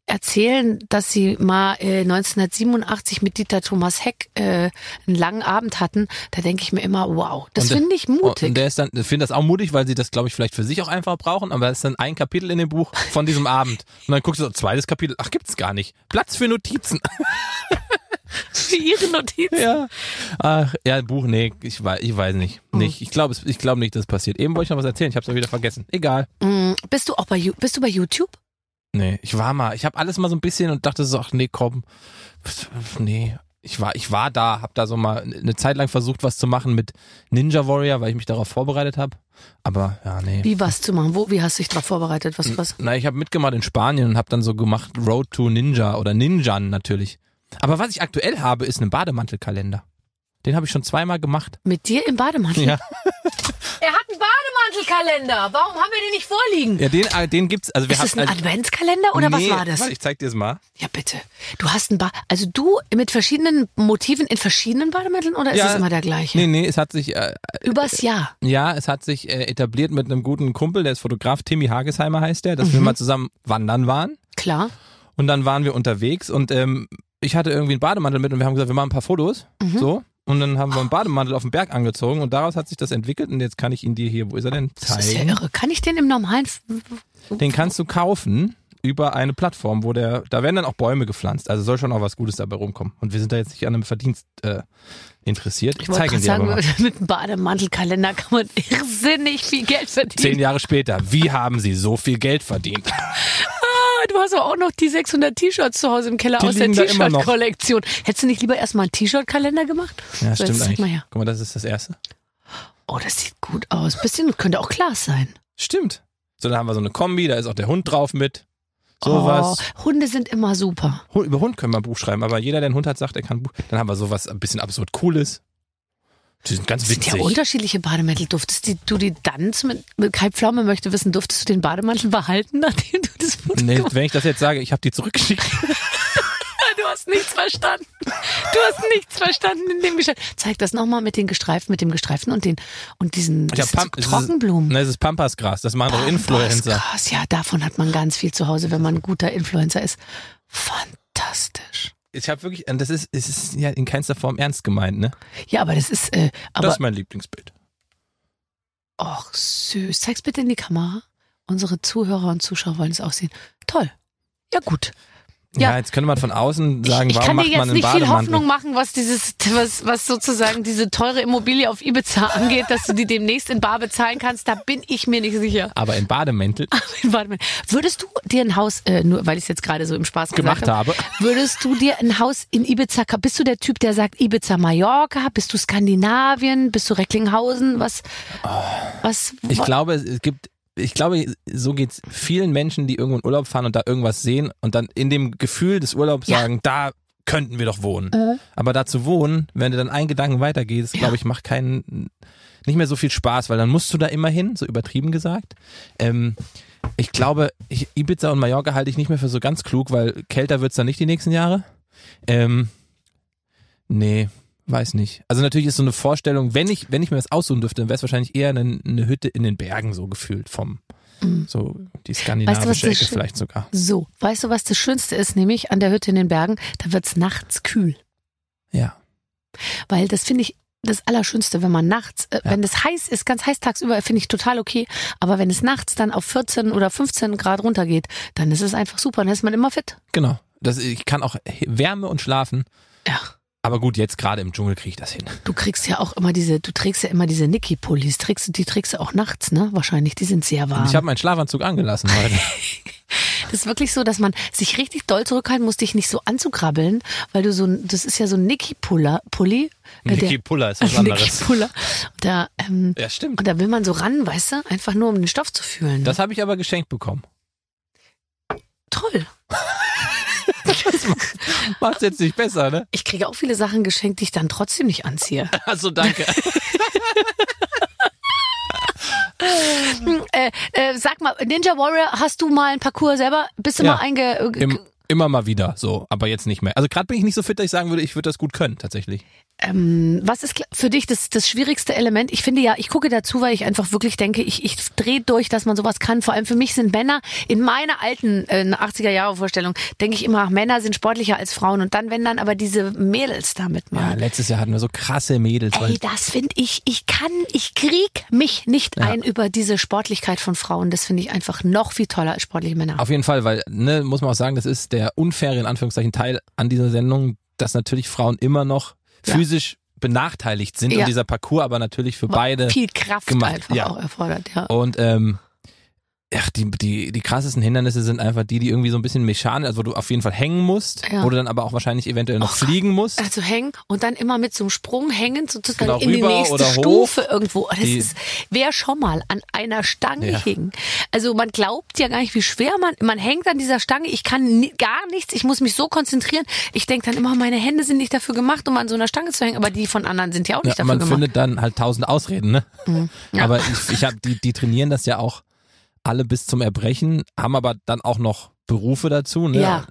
erzählen, dass sie mal äh, 1987 mit Dieter Thomas Heck äh, einen langen Abend hatten, da denke ich mir immer, wow, das Und finde ich Und mutig. der ist dann, finde das auch mutig, weil sie das, glaube ich, vielleicht für sich auch einfach brauchen, aber es ist dann ein Kapitel in dem Buch von diesem Abend. Und dann guckst du so, zweites Kapitel, ach, gibt's gar nicht. Platz für Notizen. <laughs> Für ihre Notizen. ja. Ach, ja, ein Buch, nee, ich weiß, ich weiß nicht. Hm. Nicht. Ich glaube, ich glaube nicht, dass es passiert. Eben wollte ich noch was erzählen, ich habe es wieder vergessen. Egal. Mm, Bist du auch bei bist du bei YouTube? Nee, ich war mal, ich habe alles mal so ein bisschen und dachte so, ach nee, komm, nee. Ich war, ich war da, habe da so mal eine Zeit lang versucht, was zu machen mit Ninja Warrior, weil ich mich darauf vorbereitet habe. Aber ja, nee. Wie was zu machen? Wo, wie hast du dich darauf vorbereitet? Was, was? Na, ich habe mitgemacht in Spanien und habe dann so gemacht Road to Ninja oder Ninjan natürlich. Aber was ich aktuell habe, ist ein Bademantelkalender. Den habe ich schon zweimal gemacht. Mit dir im Bademantel? Ja. <laughs> Bademantelkalender. Warum haben wir den nicht vorliegen? Ja, den, äh, den gibt's, also wir ist das ein also, Adventskalender oder nee, was war das? warte, Ich zeig dir das mal. Ja, bitte. Du hast ein ba also du mit verschiedenen Motiven in verschiedenen Bademänteln oder ist Ja, es immer der gleiche? Nee, nee, es hat sich, äh, Übers Jahr. ja, es hat sich äh, etabliert mit einem guten Kumpel, der ist Fotograf, Timmy Hagesheimer heißt der, dass Mhm. wir mal zusammen wandern waren. Klar. Und dann waren wir unterwegs und ähm, ich hatte irgendwie einen Bademantel mit und wir haben gesagt, wir machen ein paar Fotos. Mhm. So. Und dann haben wir einen Bademantel auf den Berg angezogen und daraus hat sich das entwickelt und jetzt kann ich ihn dir hier, wo ist er denn, Das ist ja zeigen. irre. Kann ich den im normalen Den kannst du kaufen über eine Plattform, wo der, da werden dann auch Bäume gepflanzt. Also soll schon auch was Gutes dabei rumkommen. Und wir sind da jetzt nicht an einem Verdienst äh, interessiert. Ich, Ich zeige dir aber sagen, mal. <laughs> mit einem Bademantelkalender kann man <laughs> irrsinnig viel Geld verdienen. Zehn Jahre später, wie haben sie so viel Geld verdient? <laughs> Du hast aber auch noch die 600 T-Shirts zu Hause im Keller Die aus der. T-Shirt-Kollektion. Hättest du nicht lieber erstmal einen T-Shirt-Kalender gemacht? Ja, So, stimmt eigentlich. mal her. Guck mal, das ist das erste. Oh, das sieht gut aus. Bisschen könnte auch Glas sein. Stimmt. So, dann haben wir so eine Kombi, da ist auch der Hund drauf mit. Sowas. Oh, Hunde sind immer super. Über Hund können wir ein Buch schreiben, aber jeder, der einen Hund hat, sagt, er kann ein Buch. Dann haben wir sowas ein bisschen absurd Cooles. Die sind ganz Das sind witzig. ja unterschiedliche Bademäntel. Durftest die, du die dann mit, mit Kai Pflaume möchte wissen, durftest du den Bademantel behalten, <laughs> nachdem du das Foto nee, gemacht wenn ich das jetzt sage, ich habe die zurückgeschickt. <laughs> Du hast nichts verstanden. Du hast nichts verstanden in dem Geschäft. Zeig das nochmal mit den Gestreiften, mit dem Gestreiften und den und diesen das sind Pam- ist- Trockenblumen. Ne, es ist Pampasgras, das machen doch Influencer. Krass, ja, davon hat man ganz viel zu Hause, wenn man ein guter Influencer ist. Fantastisch. Ich habe wirklich, und das ist, es ist ja in keinster Form ernst gemeint, ne? Ja, aber das ist, äh, das aber, ist mein Lieblingsbild. ach süß. Zeig's bitte in die Kamera. Unsere Zuhörer und Zuschauer wollen es auch sehen. Toll. Ja, gut. Ja, Ja. jetzt könnte man von außen sagen, ich, ich warum kann dir macht jetzt man einen nicht viel? Hoffnung machen, was dieses, was, was sozusagen diese teure Immobilie auf Ibiza <laughs> angeht, dass du die demnächst in Bar bezahlen kannst. Da bin ich mir nicht sicher. aber in Bademäntel <laughs> Warte mal. Würdest du dir ein Haus, äh, nur weil ich es jetzt gerade so im Spaß gemacht habe, würdest du dir ein Haus in Ibiza, bist du der Typ, der sagt Ibiza Mallorca, bist du Skandinavien, bist du Recklinghausen, was, was, Ich glaube, es gibt, ich glaube, so geht's vielen Menschen, die irgendwo in Urlaub fahren und da irgendwas sehen und dann in dem Gefühl des Urlaubs Ja. sagen, da könnten wir doch wohnen. Äh. Aber da zu wohnen, wenn du dann einen Gedanken weitergehst, glaube ich, macht keinen, nicht mehr so viel Spaß, weil dann musst du da immer hin, so übertrieben gesagt. Ähm, ich glaube, ich, Ibiza und Mallorca halte ich nicht mehr für so ganz klug, weil kälter wird's dann nicht die nächsten Jahre. Ähm, nee, weiß nicht. Also natürlich ist so eine Vorstellung, wenn ich, wenn ich mir das aussuchen dürfte, dann wäre es wahrscheinlich eher eine, eine Hütte in den Bergen so gefühlt vom, so die skandinavische Mhm. Weißt du, Ecke vielleicht sogar. so, weißt du, was das Schönste ist, nämlich an der Hütte in den Bergen, da wird's nachts kühl. Ja. Weil das finde ich das Allerschönste, wenn man nachts, äh, Ja. wenn es heiß ist, ganz heiß tagsüber, finde ich total okay. Aber wenn es nachts dann auf 14 oder 15 Grad runtergeht, dann ist es einfach super, dann ist man immer fit. Genau. Das, ich kann auch Wärme und schlafen. Ja. Aber gut, jetzt gerade im Dschungel kriege ich das hin. Du kriegst ja auch immer diese, du trägst ja immer diese Niki-Pullis, trägst, du- die trägst du auch nachts, ne? Wahrscheinlich, die sind sehr warm. Ich habe meinen Schlafanzug angelassen heute. <laughs> Das ist wirklich so, dass man sich richtig doll zurückhalten muss, dich nicht so anzukrabbeln, weil du so, ein- das ist ja so ein Niki-Pulli. Äh, der- Puller ist <laughs> Niki-Puller. Da, ähm, Ja, stimmt. und da will man so ran, weißt du? Einfach nur, um den Stoff zu fühlen. Das habe ich aber geschenkt bekommen. Toll. <laughs> Macht's jetzt nicht besser, ne? Ich kriege auch viele Sachen geschenkt, die ich dann trotzdem nicht anziehe. <laughs> Also danke. <laughs> Äh, äh, sag mal, Ninja Warrior, hast du mal ein Parcours selber? Bist du Ja. mal einge... Im, immer mal wieder, so, aber jetzt nicht mehr. Also gerade bin ich nicht so fit, dass ich sagen würde, ich würde das gut können, tatsächlich. Ähm, was ist für dich das, das schwierigste Element? Ich finde ja, ich gucke dazu, weil ich einfach wirklich denke, ich, ich drehe durch, dass man sowas kann. Vor allem für mich sind Männer, in meiner alten äh, 80er-Jahre-Vorstellung, denke ich immer, Männer sind sportlicher als Frauen. Und dann, wenn dann aber diese Mädels da Ja, mitmachen. letztes Jahr hatten wir so krasse Mädels. Ey, das finde ich, ich kann, ich krieg mich nicht Ja. ein über diese Sportlichkeit von Frauen. Das finde ich einfach noch viel toller als sportliche Männer. Auf jeden Fall, weil, ne, muss man auch sagen, das ist der unfaire, in Anführungszeichen, Teil an dieser Sendung, dass natürlich Frauen immer noch Ja. physisch benachteiligt sind Ja. und dieser Parcours aber natürlich für beide. viel Kraft gemacht, einfach ja. auch erfordert, ja. Und ähm, Ach, die, die, die krassesten Hindernisse sind einfach die, die irgendwie so ein bisschen mechanisch, also wo du auf jeden Fall hängen musst, Ja. wo du dann aber auch wahrscheinlich eventuell noch Gott. fliegen musst. Also hängen und dann immer mit so einem Sprung hängen, sozusagen Genau, in die nächste hoch. Stufe irgendwo. Das Die- ist, wer schon mal an einer Stange Ja. hing. Also man glaubt ja gar nicht, wie schwer man, man hängt an dieser Stange. Ich kann gar nichts. Ich muss mich so konzentrieren. Ich denke dann immer, meine Hände sind nicht dafür gemacht, um an so einer Stange zu hängen. Aber die von anderen sind ja auch Ja, nicht dafür man gemacht. findet dann halt tausend Ausreden, ne? Ja. Aber ich, ich hab, die, die trainieren das ja auch alle bis zum Erbrechen, haben aber dann auch noch Berufe dazu, ne? Ja.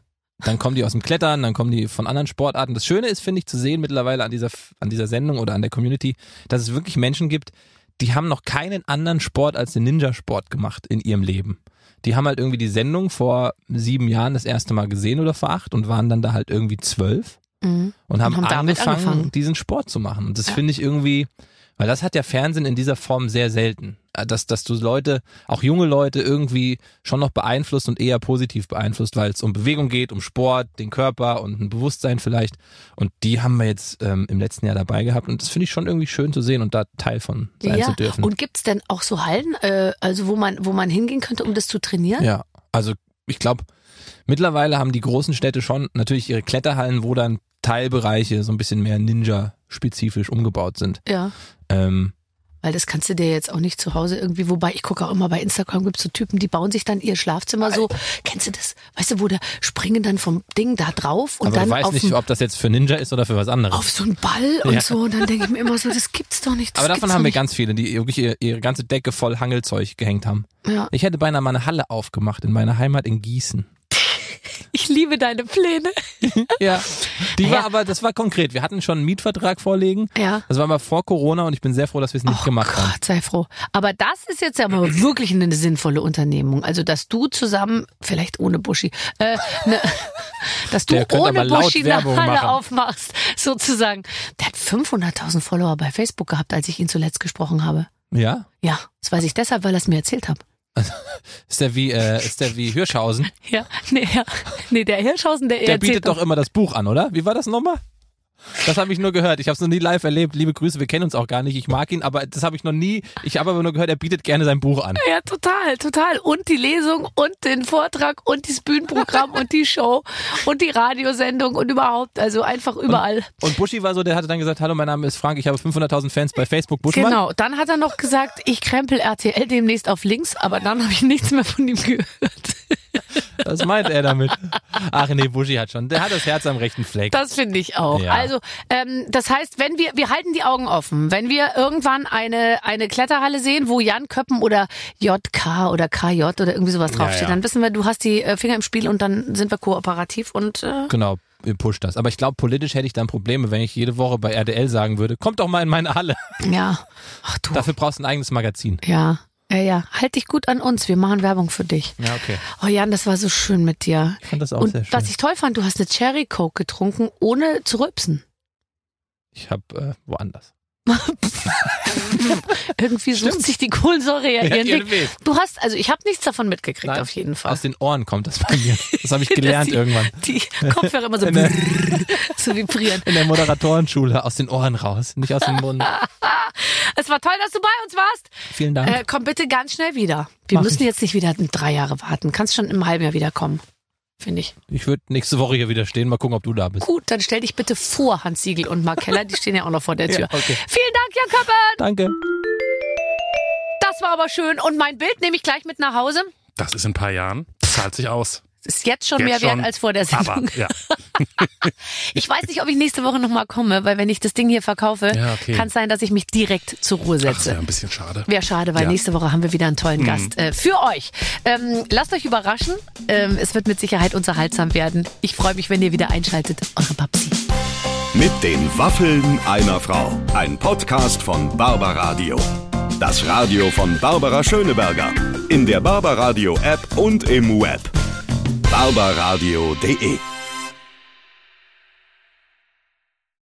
Dann kommen die aus dem Klettern, dann kommen die von anderen Sportarten. Das Schöne ist, finde ich, zu sehen mittlerweile an dieser, an dieser Sendung oder an der Community, dass es wirklich Menschen gibt, die haben noch keinen anderen Sport als den Ninja-Sport gemacht in ihrem Leben. Die haben halt irgendwie die Sendung vor sieben Jahren das erste Mal gesehen oder vor acht und waren dann da halt irgendwie zwölf Mhm. und haben, haben damit angefangen, angefangen. diesen Sport zu machen. Und das finde ich irgendwie, weil das hat ja Fernsehen in dieser Form sehr selten. Äh, Dass, dass du Leute, auch junge Leute irgendwie schon noch beeinflusst und eher positiv beeinflusst, weil es um Bewegung geht, um Sport, den Körper und ein Bewusstsein vielleicht. Und die haben wir jetzt ähm, im letzten Jahr dabei gehabt. Und das finde ich schon irgendwie schön zu sehen und da Teil von sein Ja. zu dürfen. Und gibt's denn auch so Hallen, äh, also wo man, wo man hingehen könnte, um das zu trainieren? Ja, also ich glaube, mittlerweile haben die großen Städte schon natürlich ihre Kletterhallen, wo dann Teilbereiche so ein bisschen mehr Ninja-spezifisch umgebaut sind. ja. Ähm, Weil das kannst du dir jetzt auch nicht zu Hause irgendwie, wobei ich gucke auch immer bei Instagram, gibt's so Typen, die bauen sich dann ihr Schlafzimmer so, kennst du das? Weißt du, wo der springen dann vom Ding da drauf und aber dann weißt auf, nicht, ob das jetzt für Ninja ist oder für was anderes. auf so einen Ball und Ja. so und dann denke ich mir immer so, das gibt's doch nicht. Aber davon haben wir nicht. ganz viele, die wirklich ihre, ihre ganze Decke voll Hangelzeug gehängt haben. Ja. Ich hätte beinahe mal eine Halle aufgemacht in meiner Heimat in Gießen. Ich liebe deine Pläne. <laughs> Ja, die Ja. war aber, das war konkret. Wir hatten schon einen Mietvertrag vorlegen. Ja. Das war mal vor Corona und ich bin sehr froh, dass wir es nicht Oh gemacht haben. Gott, sei froh. Aber das ist jetzt ja mal wirklich eine sinnvolle Unternehmung. Also, dass du zusammen, vielleicht ohne Buschi, äh, ne, <laughs> dass du ohne Buschi eine Halle machen. aufmachst, sozusagen. Der hat 500.000 Follower bei Facebook gehabt, als ich ihn zuletzt gesprochen habe. Ja? Ja, das weiß ich deshalb, weil er es mir erzählt hat. Ist der wie, äh, ist der wie Hirschhausen? Ja, nee, ja. nee der Hirschhausen, der, Der bietet doch immer das Buch an, oder? Wie war das nochmal? Das habe ich nur gehört. Ich habe es noch nie live erlebt. Liebe Grüße, wir kennen uns auch gar nicht. Ich mag ihn, aber das habe ich noch nie. Ich habe aber nur gehört, er bietet gerne sein Buch an. Ja, total, total. Und die Lesung und den Vortrag und das Bühnenprogramm <laughs> und die Show und die Radiosendung und überhaupt, also einfach überall. Und Buschi war so, der hatte dann gesagt, hallo, mein Name ist Frank, ich habe 500.000 Fans bei Facebook. Buschmann? Genau, dann hat er noch gesagt, ich krempel RTL demnächst auf links, aber dann habe ich nichts mehr von ihm gehört. Was meint er damit? Ach nee, Buschi hat schon. Der hat das Herz am rechten Fleck. Das finde ich auch. Ja. Also, ähm, das heißt, wenn wir, wir halten die Augen offen, wenn wir irgendwann eine, eine Kletterhalle sehen, wo Jan Köppen oder JK oder KJ oder irgendwie sowas draufsteht, ja. dann wissen wir, du hast die äh, Finger im Spiel und dann sind wir kooperativ und äh, Genau, ihr pusht das. Aber ich glaube, politisch hätte ich dann Probleme, wenn ich jede Woche bei RTL sagen würde, kommt doch mal in meine Halle. ja. Ach du. Dafür brauchst du ein eigenes Magazin. Ja. Ja, ja, halt dich gut an uns. Wir machen Werbung für dich. Ja, okay. Oh Jan, das war so schön mit dir. Ich fand das auch Und sehr schön. was ich toll fand, du hast eine Cherry Coke getrunken, ohne zu rülpsen. Ich habe äh, woanders. <laughs> Irgendwie sucht Stimmt. sich die Kohlensäure ja, Ja, ihren ihren Weg. Weg. Du hast, also ich habe nichts davon mitgekriegt, Nein, auf jeden Fall. Aus den Ohren kommt das bei mir. Das habe ich <laughs> gelernt die- irgendwann. Die Kopfhörer immer so, der- <laughs> so vibrieren. In der Moderatorenschule. Aus den Ohren raus, nicht aus dem Mund. Es war toll, dass du bei uns warst. Vielen Dank. Äh, komm bitte ganz schnell wieder. Wir Mach müssen ich. jetzt nicht wieder drei Jahre warten. Kannst schon im halben Jahr wiederkommen. Finde ich. Ich würde nächste Woche hier wieder stehen. Mal gucken, ob du da bist. Gut, dann stell dich bitte vor Hans Siegel und Mark Keller. Die stehen ja auch noch vor der Tür. Ja, okay. Vielen Dank, Jan Köppen. Danke. Das war aber schön. Und mein Bild nehme ich gleich mit nach Hause. Das ist in ein paar Jahren. Zahlt sich aus. Ist jetzt schon Jetzt mehr schon. wert als vor der Aber, Sendung. ja. <laughs> Ich weiß nicht, ob ich nächste Woche nochmal komme, weil wenn ich das Ding hier verkaufe, Ja, okay. kann es sein, dass ich mich direkt zur Ruhe Ach, das setze. wäre ein bisschen schade. Wäre schade, weil Ja. Mhm. nächste Woche haben wir wieder einen tollen Gast äh, für euch. Ähm, lasst euch überraschen. Ähm, es wird mit Sicherheit unterhaltsam werden. Ich freue mich, wenn ihr wieder einschaltet. Eure Babsi. Mit den Waffeln einer Frau. Ein Podcast von Barbaradio. Das Radio von Barbara Schöneberger. In der Barbaradio App und im Web. barbaradio.de